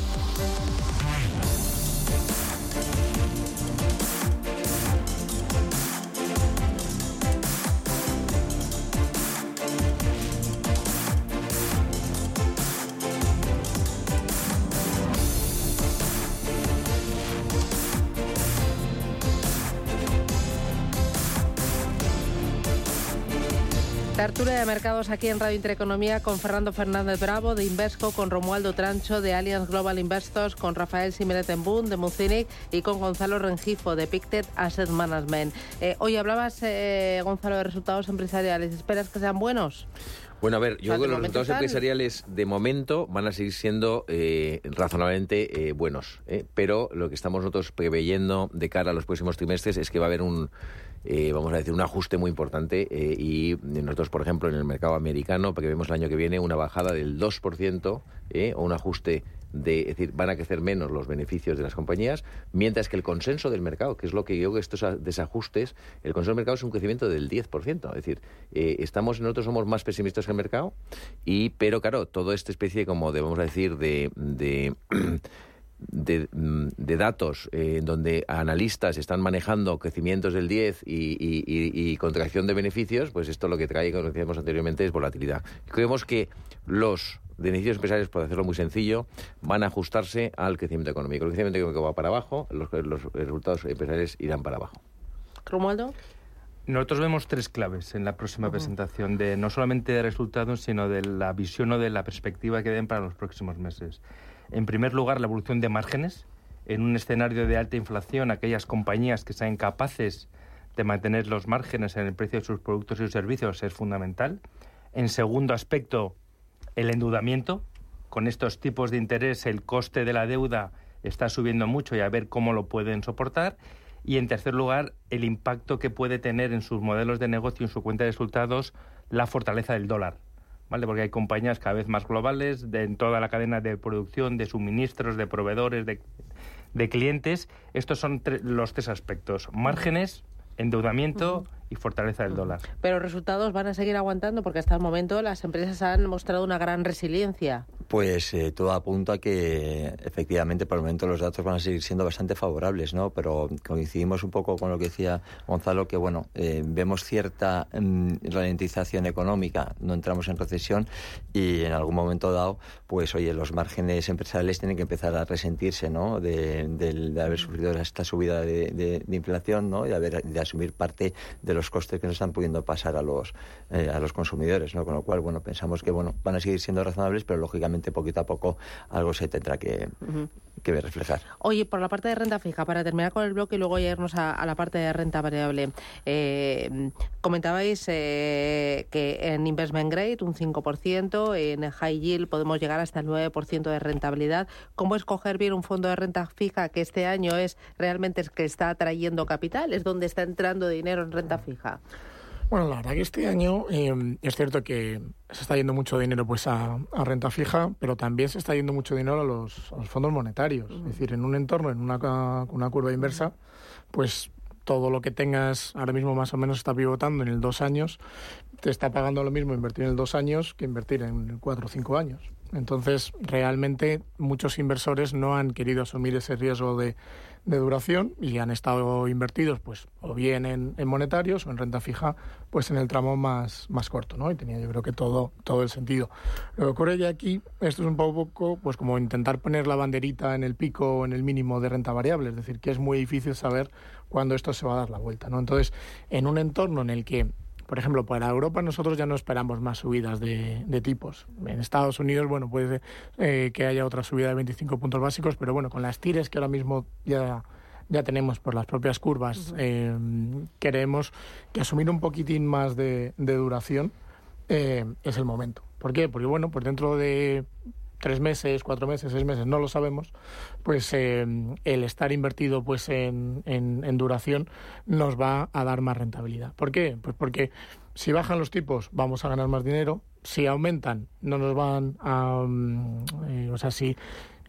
Tertulia de mercados aquí en Radio Intereconomía con Fernando Fernández Bravo de Invesco, con Romualdo Trancho de Allianz Global Investors, con Rafael Simenet de Mucinic y con Gonzalo Rengifo de Pictet Asset Management. Eh, hoy hablabas, eh, Gonzalo, de resultados empresariales. ¿Esperas que sean buenos?
Bueno, a ver, yo creo que los resultados empresariales de momento van a seguir siendo eh, razonablemente buenos, pero lo que estamos nosotros preveyendo de cara a los próximos trimestres es que va a haber un eh, vamos a decir, un ajuste muy importante eh, y nosotros, por ejemplo, en el mercado americano, porque vemos el año que viene una bajada del 2% eh, o un ajuste de, es decir, van a crecer menos los beneficios de las compañías, mientras que el consenso del mercado, que es lo que yo que estos desajustes, el consenso del mercado es un crecimiento del 10%, es decir, estamos nosotros somos más pesimistas que el mercado y pero claro, toda esta especie como de, vamos a decir de, de de, mm, de datos eh, donde analistas están manejando crecimientos del 10 y, contracción de beneficios, pues esto lo que trae, como decíamos anteriormente, es volatilidad. Creemos que los beneficios empresariales, por hacerlo muy sencillo, van a ajustarse al crecimiento económico. El crecimiento económico va para abajo, los, los resultados empresariales irán para abajo.
Romualdo.
Nosotros vemos tres claves en la próxima presentación, de no solamente de resultados, sino de la visión o de la perspectiva que den para los próximos meses. En primer lugar, la evolución de márgenes. En un escenario de alta inflación, aquellas compañías que sean capaces de mantener los márgenes en el precio de sus productos y sus servicios es fundamental. En segundo aspecto, el endeudamiento. Con estos tipos de interés, el coste de la deuda está subiendo mucho y a ver cómo lo pueden soportar. Y en tercer lugar, el impacto que puede tener en sus modelos de negocio y en su cuenta de resultados la fortaleza del dólar ¿vale? Porque hay compañías cada vez más globales de, en toda la cadena de producción, de suministros, de proveedores, de, de clientes. Estos son los tres aspectos. Márgenes, endeudamiento y fortaleza del dólar.
Pero los resultados van a seguir aguantando porque hasta el momento las empresas han mostrado una gran resiliencia.
Pues eh, todo apunta a que efectivamente por el momento los datos van a seguir siendo bastante favorables, ¿no? Pero coincidimos un poco con lo que decía Gonzalo, que bueno, eh, vemos cierta mm, ralentización económica, no entramos en recesión y en algún momento dado, pues oye, los márgenes empresariales tienen que empezar a resentirse, ¿no? De, haber sufrido esta subida de, inflación, ¿no? Y de, haber, de asumir parte de los los costes que nos están pudiendo pasar a los, eh, a los consumidores, ¿no? Con lo cual, bueno, pensamos que, bueno, van a seguir siendo razonables, pero lógicamente poquito a poco algo se tendrá que, que reflejar.
Oye, por la parte de renta fija, para terminar con el bloque y luego irnos a, la parte de renta variable, eh, comentabais eh, que en investment grade un 5%, en high yield podemos llegar hasta el 9% de rentabilidad. ¿Cómo escoger bien un fondo de renta fija que este año es realmente el que está atrayendo capital? ¿Es donde está entrando dinero en renta fija?
Bueno, la verdad que este año em, es cierto que se está yendo mucho dinero pues a, renta fija, pero también se está yendo mucho dinero a los, fondos monetarios. Es decir, en un entorno, en una, una curva inversa, pues todo lo que tengas ahora mismo más o menos está pivotando en el dos años, te está pagando lo mismo invertir en el dos años que invertir en cuatro o cinco años. Entonces, realmente muchos inversores no han querido asumir ese riesgo de de duración y han estado invertidos pues o bien en, monetarios o en renta fija pues en el tramo más, más corto ¿no? y tenía yo creo que todo, todo el sentido lo que ocurre ya aquí esto es un poco pues como intentar poner la banderita en el pico o en el mínimo de renta variable es decir que es muy difícil saber cuándo esto se va a dar la vuelta ¿no? entonces en un entorno en el que por ejemplo, para Europa nosotros ya no esperamos más subidas de, tipos. En Estados Unidos, bueno, puede ser eh, que haya otra subida de 25 puntos básicos, pero bueno, con las tires que ahora mismo ya ya tenemos por las propias curvas, eh, queremos que asumir un poquitín más de, duración eh, es el momento. ¿Por qué? Porque bueno, pues dentro de tres meses, cuatro meses, seis meses, no lo sabemos, pues eh, el estar invertido pues en, en, duración nos va a dar más rentabilidad. ¿Por qué? Pues porque si bajan los tipos vamos a ganar más dinero, si aumentan no nos van a... Mm, eh, o sea, si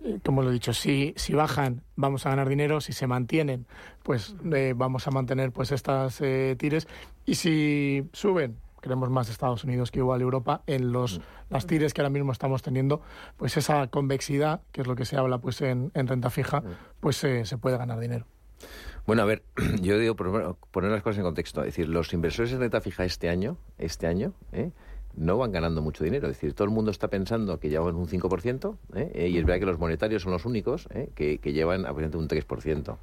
eh, como lo he dicho, si, si bajan vamos a ganar dinero, si se mantienen, pues vamos a mantener pues estas tires y si suben queremos más Estados Unidos que igual Europa en los mm. las tires que ahora mismo estamos teniendo pues esa convexidad que es lo que se habla pues en, renta fija mm. pues se puede ganar dinero
bueno, a ver, yo digo poner las cosas en contexto. Es decir, los inversores en renta fija este año, este año, ¿eh? no van ganando mucho dinero. Es decir, todo el mundo está pensando que llevan un 5%, ¿eh? y es verdad que los monetarios son los únicos ¿eh? que, que, llevan aproximadamente un 3%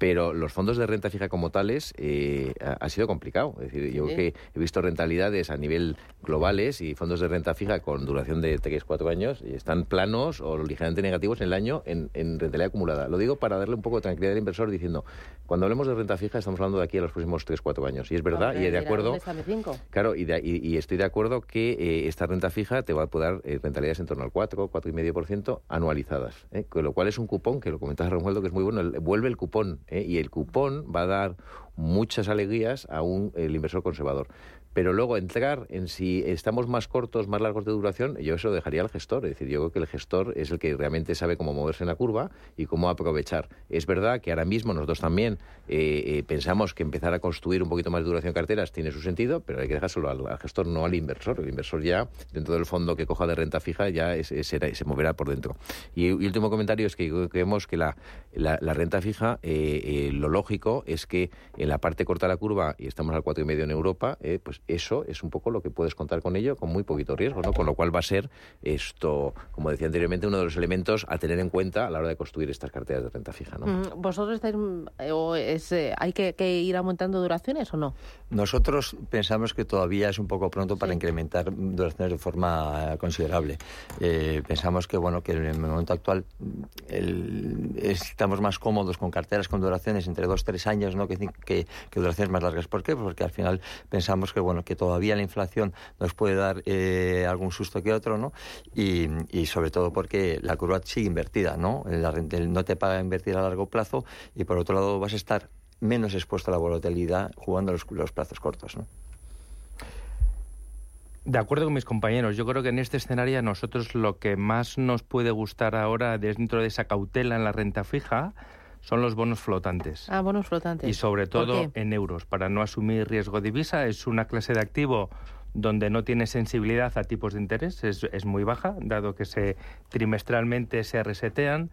pero los fondos de renta fija como tales eh, ha, sido complicado. Es decir, yo que he visto rentabilidades a nivel globales y fondos de renta fija con duración de 3-4 años y están planos o ligeramente negativos en el año en, rentabilidad acumulada. Lo digo para darle un poco de tranquilidad al inversor diciendo, cuando hablemos de renta fija estamos hablando de aquí a los próximos 3-4 años. Y es verdad, y de acuerdo... Claro, y, y, estoy de acuerdo que eh, esta renta fija te va a poder dar eh, rentabilidades en torno al 4, 4,5% anualizadas. Con lo cual es un cupón, que lo comentaba Romualdo, que es muy bueno, vuelve el cupón ¿eh? y el cupón va a dar muchas alegrías a un inversor conservador. Pero luego entrar en si estamos más cortos, más largos de duración, yo eso lo dejaría al gestor. Es decir, yo creo que el gestor es el que realmente sabe cómo moverse en la curva y cómo aprovechar. Es verdad que ahora mismo nosotros también eh, eh, pensamos que empezar a construir un poquito más de duración de carteras tiene su sentido, pero hay que dejárselo al, gestor, no al inversor. El inversor ya, dentro del fondo que coja de renta fija, ya se moverá por dentro. Y, último comentario es que creemos que la, renta fija, eh, lo lógico es que en la parte corta de la curva, y estamos al 4,5 en Europa, pues eso es un poco lo que puedes contar con ello con muy poquito riesgo, ¿no? Con lo cual va a ser esto, como decía anteriormente, uno de los elementos a tener en cuenta a la hora de construir estas carteras de renta fija, ¿no?
Mm, ¿Vosotros estáis, eh, o es, eh, hay que, ir aumentando duraciones o no?
Nosotros pensamos que todavía es un poco pronto para incrementar duraciones de forma considerable. Eh, pensamos que, bueno, que en el momento actual estamos más cómodos con carteras con duraciones entre dos, tres años, ¿no? Que, que, que duraciones más largas. ¿Por qué? Porque al final pensamos que, bueno, que todavía la inflación nos puede dar eh, algún susto que otro, ¿no? Y, sobre todo porque la curva sigue invertida, ¿no? No te paga invertir a largo plazo y por otro lado vas a estar menos expuesto a la volatilidad jugando los, los plazos cortos, ¿no?
De acuerdo con mis compañeros, yo creo que en este escenario a nosotros lo que más nos puede gustar ahora dentro de esa cautela en la renta fija son los bonos flotantes.
Ah, bonos flotantes.
Y sobre todo en euros, para no asumir riesgo de divisa. Es una clase de activo donde no tiene sensibilidad a tipos de interés, es, es muy baja, dado que se trimestralmente se resetean.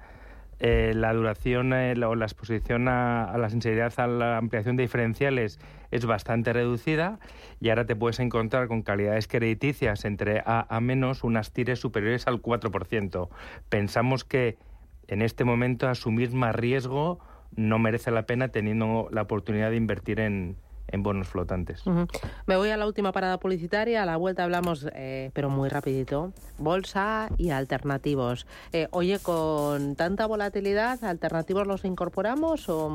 Eh, la duración eh, o la exposición a, la sensibilidad a la ampliación de diferenciales es bastante reducida y ahora te puedes encontrar con calidades crediticias entre A a menos unas tires superiores al 4%. Pensamos que en este momento asumir más riesgo no merece la pena teniendo la oportunidad de invertir en, en bonos flotantes.
Me voy a la última parada publicitaria. A la vuelta hablamos, eh, pero muy rapidito, bolsa y alternativos. Eh, oye, con tanta volatilidad, ¿alternativos los incorporamos o,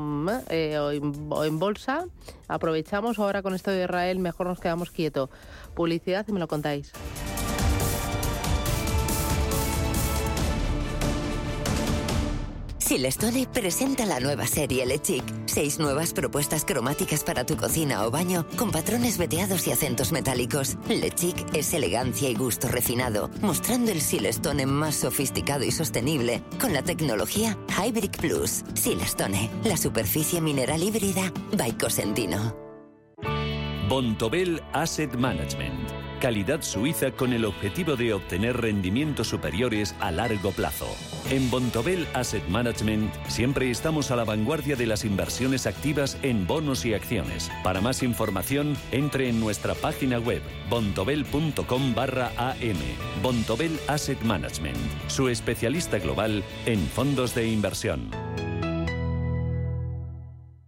eh, o, en, bolsa? ¿Aprovechamos o ahora con esto de Israel mejor nos quedamos quietos? Publicidad y me lo contáis.
Silestone presenta la nueva serie Le Chic. Seis nuevas propuestas cromáticas para tu cocina o baño con patrones veteados y acentos metálicos. Le Chic es elegancia y gusto refinado, mostrando el Silestone más sofisticado y sostenible con la tecnología Hybrid Plus. Silestone, la superficie mineral híbrida by Cosentino.
Bontobel Asset Management calidad suiza con el objetivo de obtener rendimientos superiores a largo plazo. En Bontobel Asset Management siempre estamos a la vanguardia de las inversiones activas en bonos y acciones. Para más información, entre en nuestra página web bontobel.com barra am. Bontobel Asset Management, su especialista global en fondos de inversión.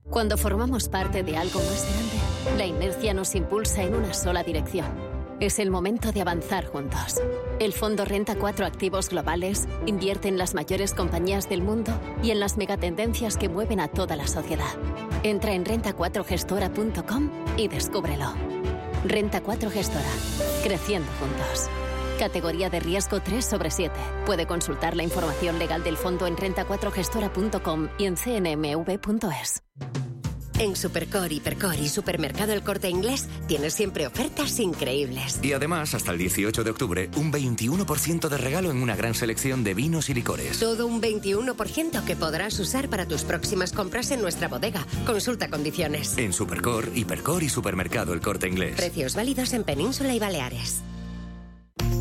Cuando formamos parte de algo más grande, la inercia nos impulsa en una sola dirección es el momento de avanzar juntos. El Fondo Renta 4 Activos Globales invierte en las mayores compañías del mundo y en las megatendencias que mueven a toda la sociedad. Entra en renta4gestora.com y descúbrelo. Renta 4 Gestora. Creciendo juntos. Categoría de riesgo 3 sobre 7. Puede consultar la información legal del fondo en renta4gestora.com y en cnmv.es.
En Supercor, Hipercor y Supermercado El Corte Inglés tienes siempre ofertas increíbles.
Y además, hasta el 18 de octubre, un 21% de regalo en una gran selección de vinos y licores.
Todo un 21% que podrás usar para tus próximas compras en nuestra bodega. Consulta condiciones.
En Supercor, Hipercor y Supermercado El Corte Inglés.
Precios válidos en Península y Baleares.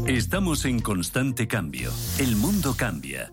Estamos en constante cambio. El mundo cambia.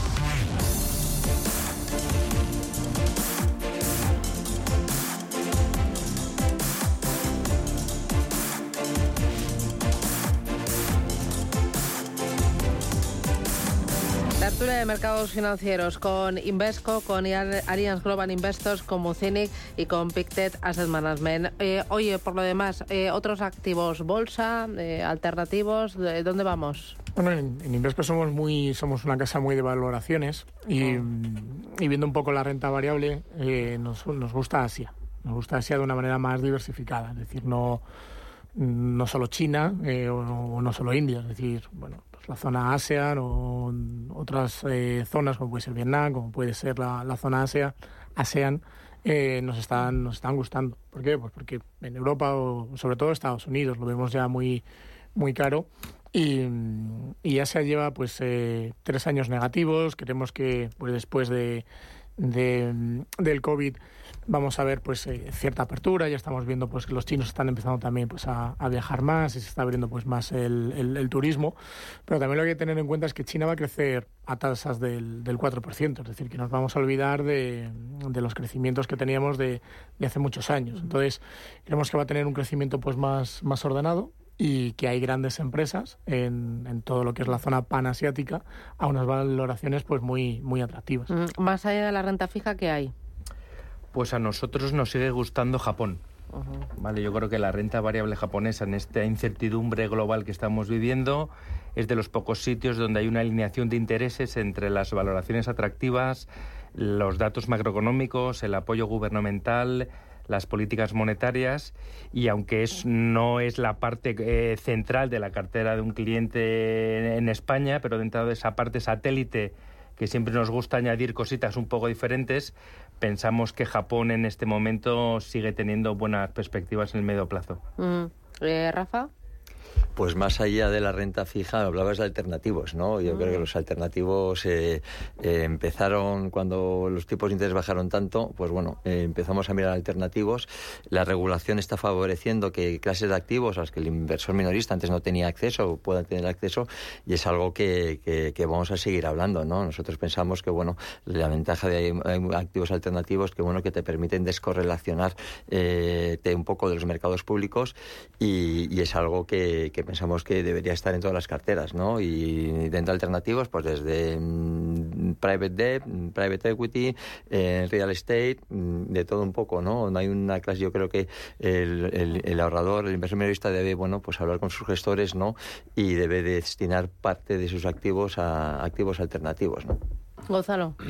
Tertulia de mercados financieros con Invesco, con Allianz Global Investors, con Mucinic y con Pictet Asset Management. Eh, oye, por lo demás, eh, otros activos, bolsa, eh, alternativos, ¿de dónde vamos?
Bueno, en, Invesco somos muy somos una casa muy de valoraciones y, viendo un poco la renta variable nos, nos gusta Asia. Nos gusta Asia de una manera más diversificada, es decir, no no solo China o, no solo India, es decir, bueno, la zona ASEAN o otras eh, zonas como puede ser Vietnam, como puede ser la, zona Asia, ASEAN, eh, nos están nos están gustando. ¿Por qué? Pues porque en Europa o sobre todo Estados Unidos lo vemos ya muy muy caro y, y Asia lleva pues eh, tres años negativos. Queremos que pues después de, de del COVID vamos a ver pues eh, cierta apertura ya estamos viendo pues que los chinos están empezando también pues a, viajar más y se está abriendo pues más el, turismo pero también lo que hay que tener en cuenta es que China va a crecer a tasas del, del 4% es decir que nos vamos a olvidar de, los crecimientos que teníamos de, hace muchos años entonces creemos que va a tener un crecimiento pues más más ordenado y que hay grandes empresas en, en, todo lo que es la zona panasiática a unas valoraciones pues muy muy atractivas.
Más allá de la renta fija, ¿qué hay?
Pues a nosotros nos sigue gustando Japón. Vale, yo creo que la renta variable japonesa en esta incertidumbre global que estamos viviendo es de los pocos sitios donde hay una alineación de intereses entre las valoraciones atractivas, los datos macroeconómicos, el apoyo gubernamental, las políticas monetarias y aunque es, no es la parte eh, central de la cartera de un cliente en España, pero dentro de esa parte satélite que siempre nos gusta añadir cositas un poco diferentes, pensamos que Japón en este momento sigue teniendo buenas perspectivas en el medio plazo.
Mm. Eh, Rafa.
Pues más allá de la renta fija, hablabas de alternativos, ¿no? Yo creo que mm. los alternativos eh, eh, empezaron cuando los tipos de interés bajaron tanto, pues bueno, eh, empezamos a mirar alternativos. La regulación está favoreciendo que clases de activos a las que el inversor minorista antes no tenía acceso puedan tener acceso y es algo que, que, vamos a seguir hablando, ¿no? Nosotros pensamos que, bueno, la ventaja de activos alternativos que, bueno, que te permiten descorrelacionar un poco de los mercados públicos y, y es algo que que pensamos que debería estar en todas las carteras, ¿no? Y dentro de alternativos, pues desde mm, private debt, mm, private equity, eh, real estate, mm, de todo un poco, ¿no? No hay una clase, yo creo que el, ahorrador, el inversor minorista debe, bueno, pues hablar con sus gestores, ¿no? Y debe destinar parte de sus activos a activos alternativos, ¿no?
Gonzalo.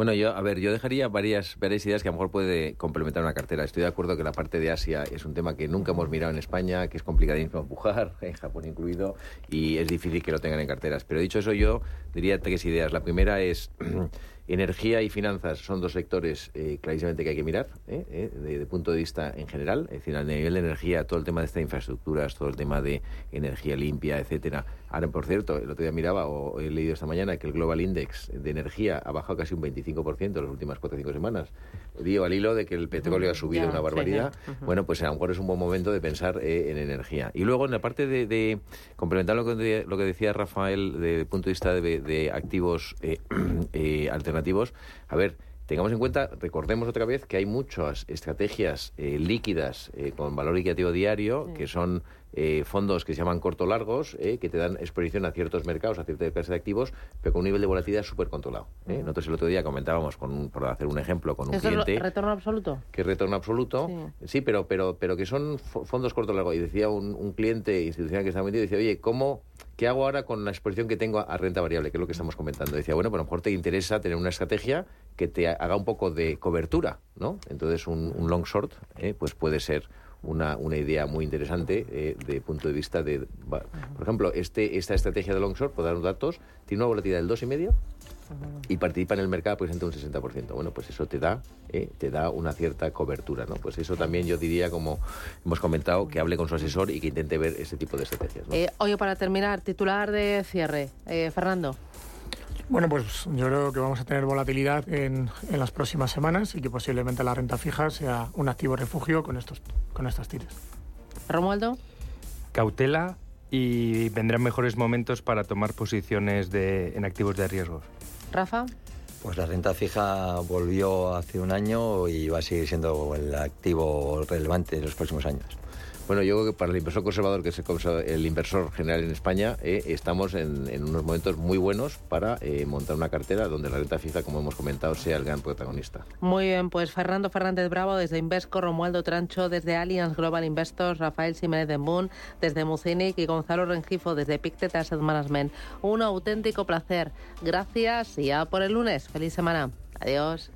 Bueno, yo, a ver, yo dejaría varias, varias ideas que a lo mejor puede complementar una cartera. Estoy de acuerdo que la parte de Asia es un tema que nunca hemos mirado en España, que es complicadísimo empujar, en Japón incluido, y es difícil que lo tengan en carteras. Pero dicho eso, yo diría tres ideas. La primera es Energía y finanzas son dos sectores eh, clarísimamente que hay que mirar, ¿eh? ¿Eh? de, punto de vista en general. Es decir, a nivel de energía, todo el tema de estas infraestructuras, todo el tema de energía limpia, etcétera. Ahora, por cierto, el otro día miraba o he leído esta mañana que el Global Index de energía ha bajado casi un 25% en las últimas 4 o 5 semanas. Digo al hilo de que el petróleo ha subido una barbaridad. Bueno, pues a lo mejor es un buen momento de pensar en energía. Y luego, en la parte de, complementar lo que, lo que decía Rafael, desde el punto de vista de, activos alternativos, a ver, tengamos en cuenta, recordemos otra vez que hay muchas estrategias eh, líquidas eh, con valor liquidativo diario, que son eh, fondos que se llaman corto-largos, que te dan exposición a ciertos mercados, a ciertas clases de activos, pero con un nivel de volatilidad súper controlado. Nosotros el otro día comentábamos, con por hacer un ejemplo, con un cliente...
¿Retorno absoluto?
Que retorno absoluto, sí, pero, pero, pero que son fondos corto-largos. Y decía un, un cliente institucional que estaba metido, dice, oye, ¿cómo ¿qué hago ahora con la exposición que tengo a renta variable? Que es lo que estamos comentando. Decía, bueno, pues a lo mejor te interesa tener una estrategia que te haga un poco de cobertura, ¿no? Entonces un, long short, eh, pues puede ser una, una, idea muy interesante eh, de punto de vista de... Por ejemplo, este, esta estrategia de long short, por dar datos, tiene una volatilidad del 2,5 y participa en el mercado pues entre un 60%. Bueno, pues eso te da, eh, te da una cierta cobertura, ¿no? Pues eso también yo diría, como hemos comentado, que hable con su asesor y que intente ver ese tipo de estrategias.
Eh, oye, para terminar, titular de cierre, eh, Fernando.
Bueno, pues yo creo que vamos a tener volatilidad en, en, las próximas semanas y que posiblemente la renta fija sea un activo refugio con estos, con estas tires.
Romualdo.
Cautela y vendrán mejores momentos para tomar posiciones de, en activos de riesgos.
Rafa.
Pues la renta fija volvió hace un año y va a seguir siendo el activo relevante en los próximos años.
Bueno, yo creo que para el inversor conservador, que es el inversor general en España, eh, estamos en, unos momentos muy buenos para eh, montar una cartera donde la renta fija, como hemos comentado, sea el gran protagonista.
Muy bien, pues Fernando Fernández Bravo desde Invesco, Romualdo Trancho desde Allianz Global Investors, Rafael Jiménez de Moon desde Mucinic y Gonzalo Rengifo desde Pictet Asset Management. Un auténtico placer. Gracias y ya por el lunes. Feliz semana. Adiós.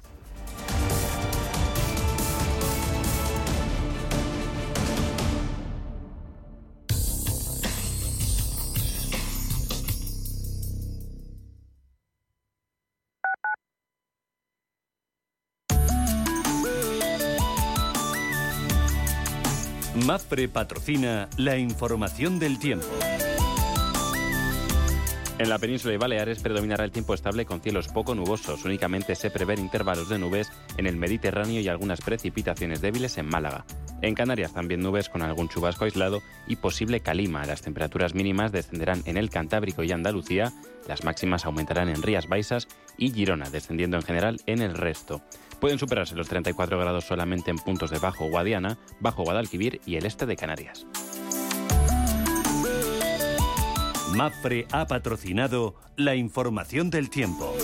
MAFRE patrocina la información del tiempo.
En la península y Baleares predominará el tiempo estable con cielos poco nubosos. Únicamente se prevén intervalos de nubes en el Mediterráneo y algunas precipitaciones débiles en Málaga. En Canarias también nubes con algún chubasco aislado y posible calima. Las temperaturas mínimas descenderán en el Cantábrico y Andalucía, las máximas aumentarán en Rías Baixas y Girona, descendiendo en general en el resto. Pueden superarse los 34 grados solamente en puntos de Bajo Guadiana, Bajo Guadalquivir y el este de Canarias.
MAPFRE ha patrocinado la información del tiempo.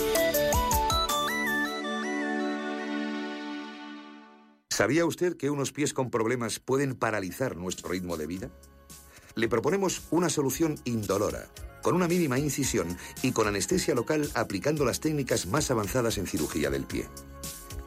¿Sabía usted que unos pies con problemas pueden paralizar nuestro ritmo de vida? Le proponemos una solución indolora, con una mínima incisión y con anestesia local aplicando las técnicas más avanzadas en cirugía del pie.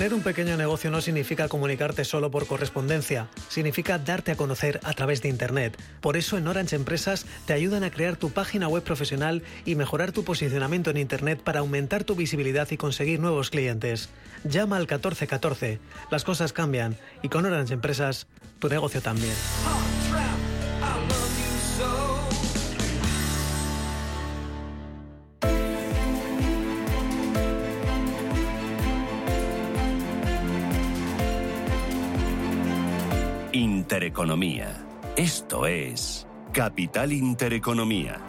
Tener un pequeño negocio no significa comunicarte solo por correspondencia, significa darte a conocer a través de Internet. Por eso en Orange Empresas te ayudan a crear tu página web profesional y mejorar tu posicionamiento en Internet para aumentar tu visibilidad y conseguir nuevos clientes. Llama al 1414. Las cosas cambian y con Orange Empresas tu negocio también.
Intereconomía. Esto es Capital Intereconomía.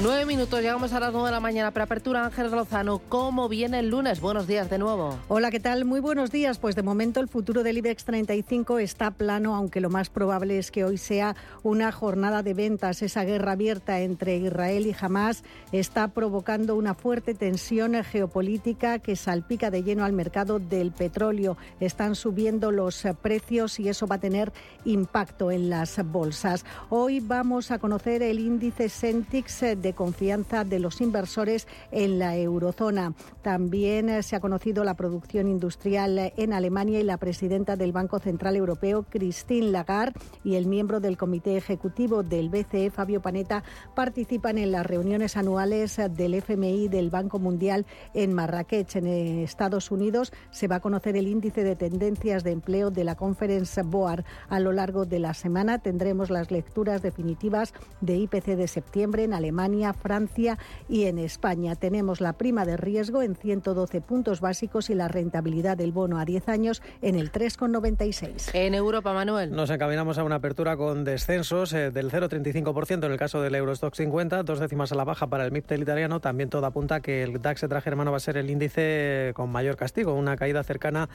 Nueve minutos, llegamos a las nueve de la mañana. Preapertura, Ángel Lozano. ¿Cómo viene el lunes? Buenos días de nuevo.
Hola, ¿qué tal? Muy buenos días. Pues de momento el futuro del IBEX 35 está plano, aunque lo más probable es que hoy sea una jornada de ventas. Esa guerra abierta entre Israel y Hamas está provocando una fuerte tensión geopolítica que salpica de lleno al mercado del petróleo. Están subiendo los precios y eso va a tener impacto en las bolsas. Hoy vamos a conocer el índice Sentix de confianza de los inversores en la eurozona. También eh, se ha conocido la producción industrial en Alemania y la presidenta del Banco Central Europeo, Christine Lagarde, y el miembro del Comité Ejecutivo del BCE, Fabio Panetta, participan en las reuniones anuales del FMI del Banco Mundial en Marrakech, en Estados Unidos. Se va a conocer el índice de tendencias de empleo de la Conference Board. A lo largo de la semana tendremos las lecturas definitivas de IPC de septiembre en Alemania Francia y en España. Tenemos la prima de riesgo en 112 puntos básicos y la rentabilidad del bono a 10 años en el 3,96.
En Europa, Manuel.
Nos encaminamos a una apertura con descensos eh, del 0,35% en el caso del Eurostock 50, dos décimas a la baja para el MIP del italiano. También todo apunta que el DAX de traje hermano va a ser el índice con mayor castigo, una caída cercana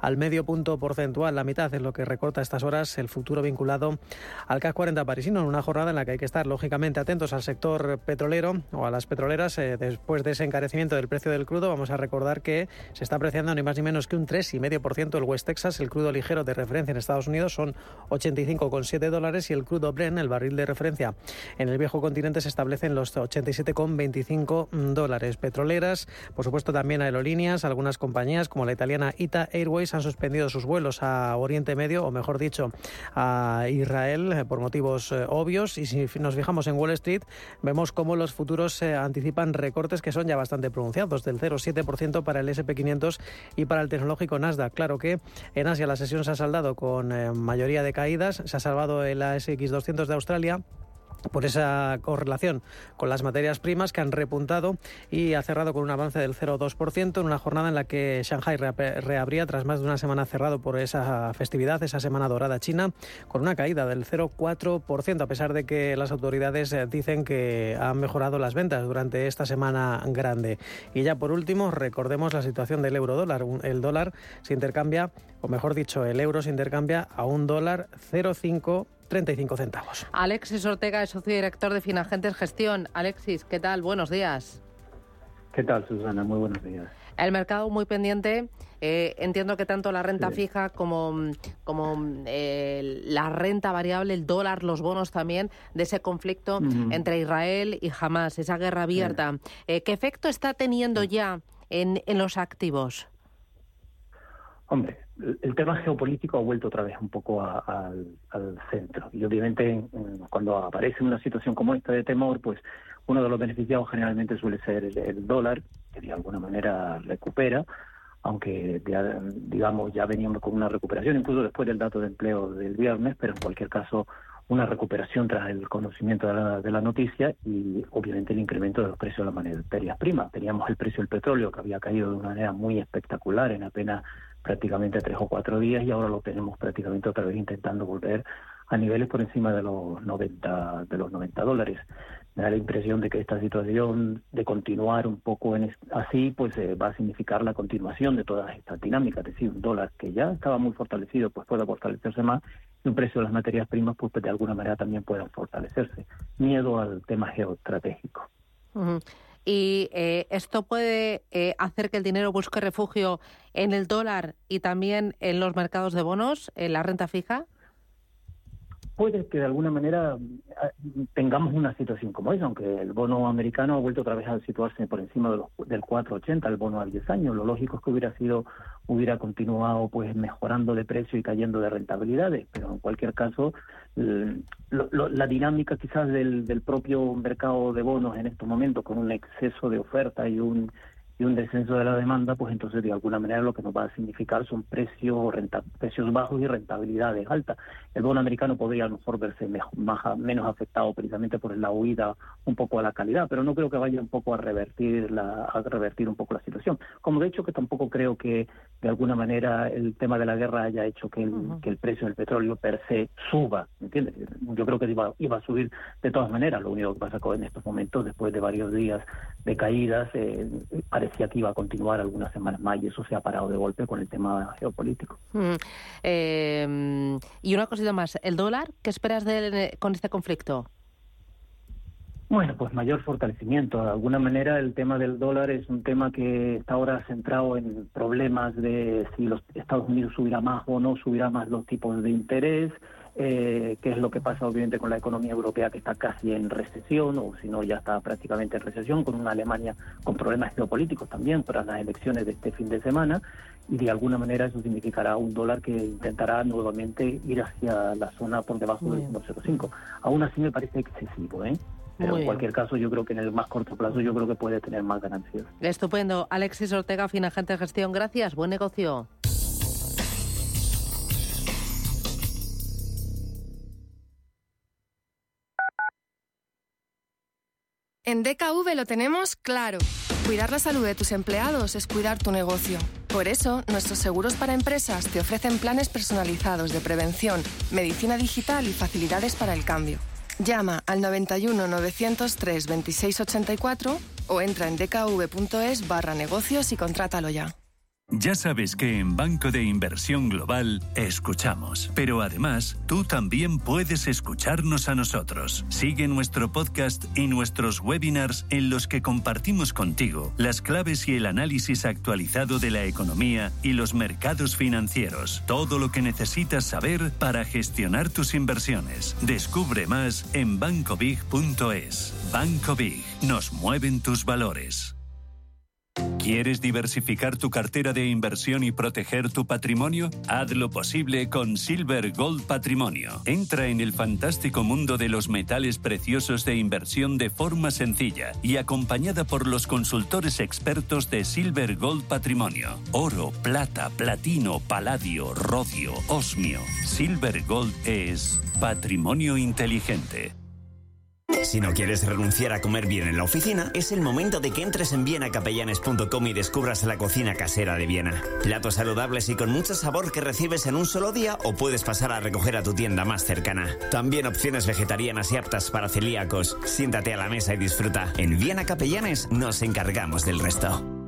al medio punto porcentual, la mitad es lo que recorta a estas horas el futuro vinculado al CAC 40 parisino, en una jornada en la que hay que estar lógicamente atentos al sector petrolero o a las petroleras. Eh, después de ese encarecimiento del precio del crudo, vamos a recordar que se está apreciando ni más ni menos que un 3,5% el West Texas, el crudo ligero de referencia en Estados Unidos son 85,7 dólares y el crudo Brent, el barril de referencia en el viejo continente, se establece en los 87,25 dólares. Petroleras, por supuesto también aerolíneas, algunas compañías como la italiana Ita Airways han suspendido sus vuelos a Oriente Medio, o mejor dicho, a Israel, eh, por motivos eh, obvios. Y si nos fijamos en Wall Street, vemos cómo los futuros eh, anticipan recortes que son ya bastante pronunciados, del 0,7% para el SP500 y para el tecnológico Nasdaq. Claro que en Asia la sesión se ha saldado con mayoría de caídas, se ha salvado el ASX 200 de Australia por esa correlación con las materias primas que han repuntado y ha cerrado con un avance del 0,2% en una jornada en la que Shanghai reabría tras más de una semana cerrado por esa festividad, esa semana dorada china, con una caída del 0,4%, a pesar de que las autoridades eh, dicen que han mejorado las ventas durante esta semana grande. Y ya por último, recordemos la situación del euro dólar. El dólar se intercambia, o mejor dicho, el euro se intercambia a un dólar 0,5 35 centavos.
Alexis Ortega es socio director de Finagentes Gestión. Alexis, ¿qué tal? Buenos días.
¿Qué tal, Susana? Muy buenos días.
El mercado muy pendiente Eh, entiendo que tanto la renta fija como, como eh, la renta variable, el dólar, los bonos también, de ese conflicto entre Israel y Hamas, esa guerra abierta. Eh, ¿Qué efecto está teniendo ya en, en los activos?
Hombre, el tema geopolítico ha vuelto otra vez un poco al, centro. Y obviamente cuando aparece una situación como esta de temor, pues uno de los beneficiados generalmente suele ser el, dólar, que de alguna manera recupera, aunque digamos ya veníamos con una recuperación, incluso después del dato de empleo del viernes, pero en cualquier caso una recuperación tras el conocimiento de la, de la, noticia y obviamente el incremento de los precios de las materias primas. Teníamos el precio del petróleo que había caído de una manera muy espectacular en apenas prácticamente tres o cuatro días y ahora lo tenemos prácticamente otra vez intentando volver a niveles por encima de los 90 de los 90 dólares. Me da la impresión de que esta situación de continuar un poco en así pues eh, va a significar la continuación de todas estas dinámicas, es decir, un dólar que ya estaba muy fortalecido pues pueda fortalecerse más y un precio de las materias primas pues de alguna manera también pueda fortalecerse. Miedo al tema geoestratégico
y eh, esto puede eh, hacer que el dinero busque refugio en el dólar y también en los mercados de bonos, en la renta fija
puede que de alguna manera ah, tengamos una situación como esa, aunque el bono americano ha vuelto otra vez a situarse por encima de los, del 4,80, el bono a 10 años. Lo lógico es que hubiera sido, hubiera continuado pues mejorando de precio y cayendo de rentabilidades, pero en cualquier caso la dinámica quizás del, del propio mercado de bonos en estos momentos con un exceso de oferta y un y un descenso de la demanda, pues entonces de alguna manera lo que nos va a significar son precios renta, precios bajos y rentabilidades altas. El bono americano podría a lo mejor verse más, menos afectado precisamente por la huida un poco a la calidad, pero no creo que vaya un poco a revertir la, a revertir un poco la situación. Como de hecho que tampoco creo que de alguna manera el tema de la guerra haya hecho que el, que el precio del petróleo per se suba, ¿me entiendes? Yo creo que iba, iba a subir de todas maneras. Lo único que pasa con en estos momentos, después de varios días de caídas, eh, parecía que iba a continuar algunas semanas más y eso se ha parado de golpe con el tema geopolítico. Mm,
eh, y una cosita más, ¿el dólar? ¿Qué esperas de, con este conflicto?
Bueno, pues mayor fortalecimiento. De alguna manera el tema del dólar es un tema que está ahora centrado en problemas de si los Estados Unidos subirá más o no subirá más los tipos de interés, eh, qué es lo que pasa obviamente con la economía europea que está casi en recesión o si no ya está prácticamente en recesión, con una Alemania con problemas geopolíticos también para las elecciones de este fin de semana y de alguna manera eso significará un dólar que intentará nuevamente ir hacia la zona por debajo del 1,05. Aún así me parece excesivo, ¿eh? Pero en cualquier caso, yo creo que en el más corto plazo, yo creo que puede tener más ganancias.
Estupendo. Alexis Ortega, Finagente de Gestión. Gracias. Buen negocio.
En DKV lo tenemos claro. Cuidar la salud de tus empleados es cuidar tu negocio. Por eso, nuestros seguros para empresas te ofrecen planes personalizados de prevención, medicina digital y facilidades para el cambio. Llama al 91 903 2684 o entra en dkv.es barra negocios y contrátalo ya.
Ya sabes que en Banco de Inversión Global escuchamos, pero además tú también puedes escucharnos a nosotros. Sigue nuestro podcast y nuestros webinars en los que compartimos contigo las claves y el análisis actualizado de la economía y los mercados financieros. Todo lo que necesitas saber para gestionar tus inversiones. Descubre más en bancobig.es. Banco Big, nos mueven tus valores. ¿Quieres diversificar tu cartera de inversión y proteger tu patrimonio? Haz lo posible con Silver Gold Patrimonio. Entra en el fantástico mundo de los metales preciosos de inversión de forma sencilla y acompañada por los consultores expertos de Silver Gold Patrimonio. Oro, plata, platino, paladio, rodio, osmio. Silver Gold es patrimonio inteligente.
Si no quieres renunciar a comer bien en la oficina, es el momento de que entres en vienacapellanes.com y descubras la cocina casera de Viena. Platos saludables y con mucho sabor que recibes en un solo día o puedes pasar a recoger a tu tienda más cercana. También opciones vegetarianas y aptas para celíacos. Siéntate a la mesa y disfruta. En Viena Capellanes nos encargamos del resto.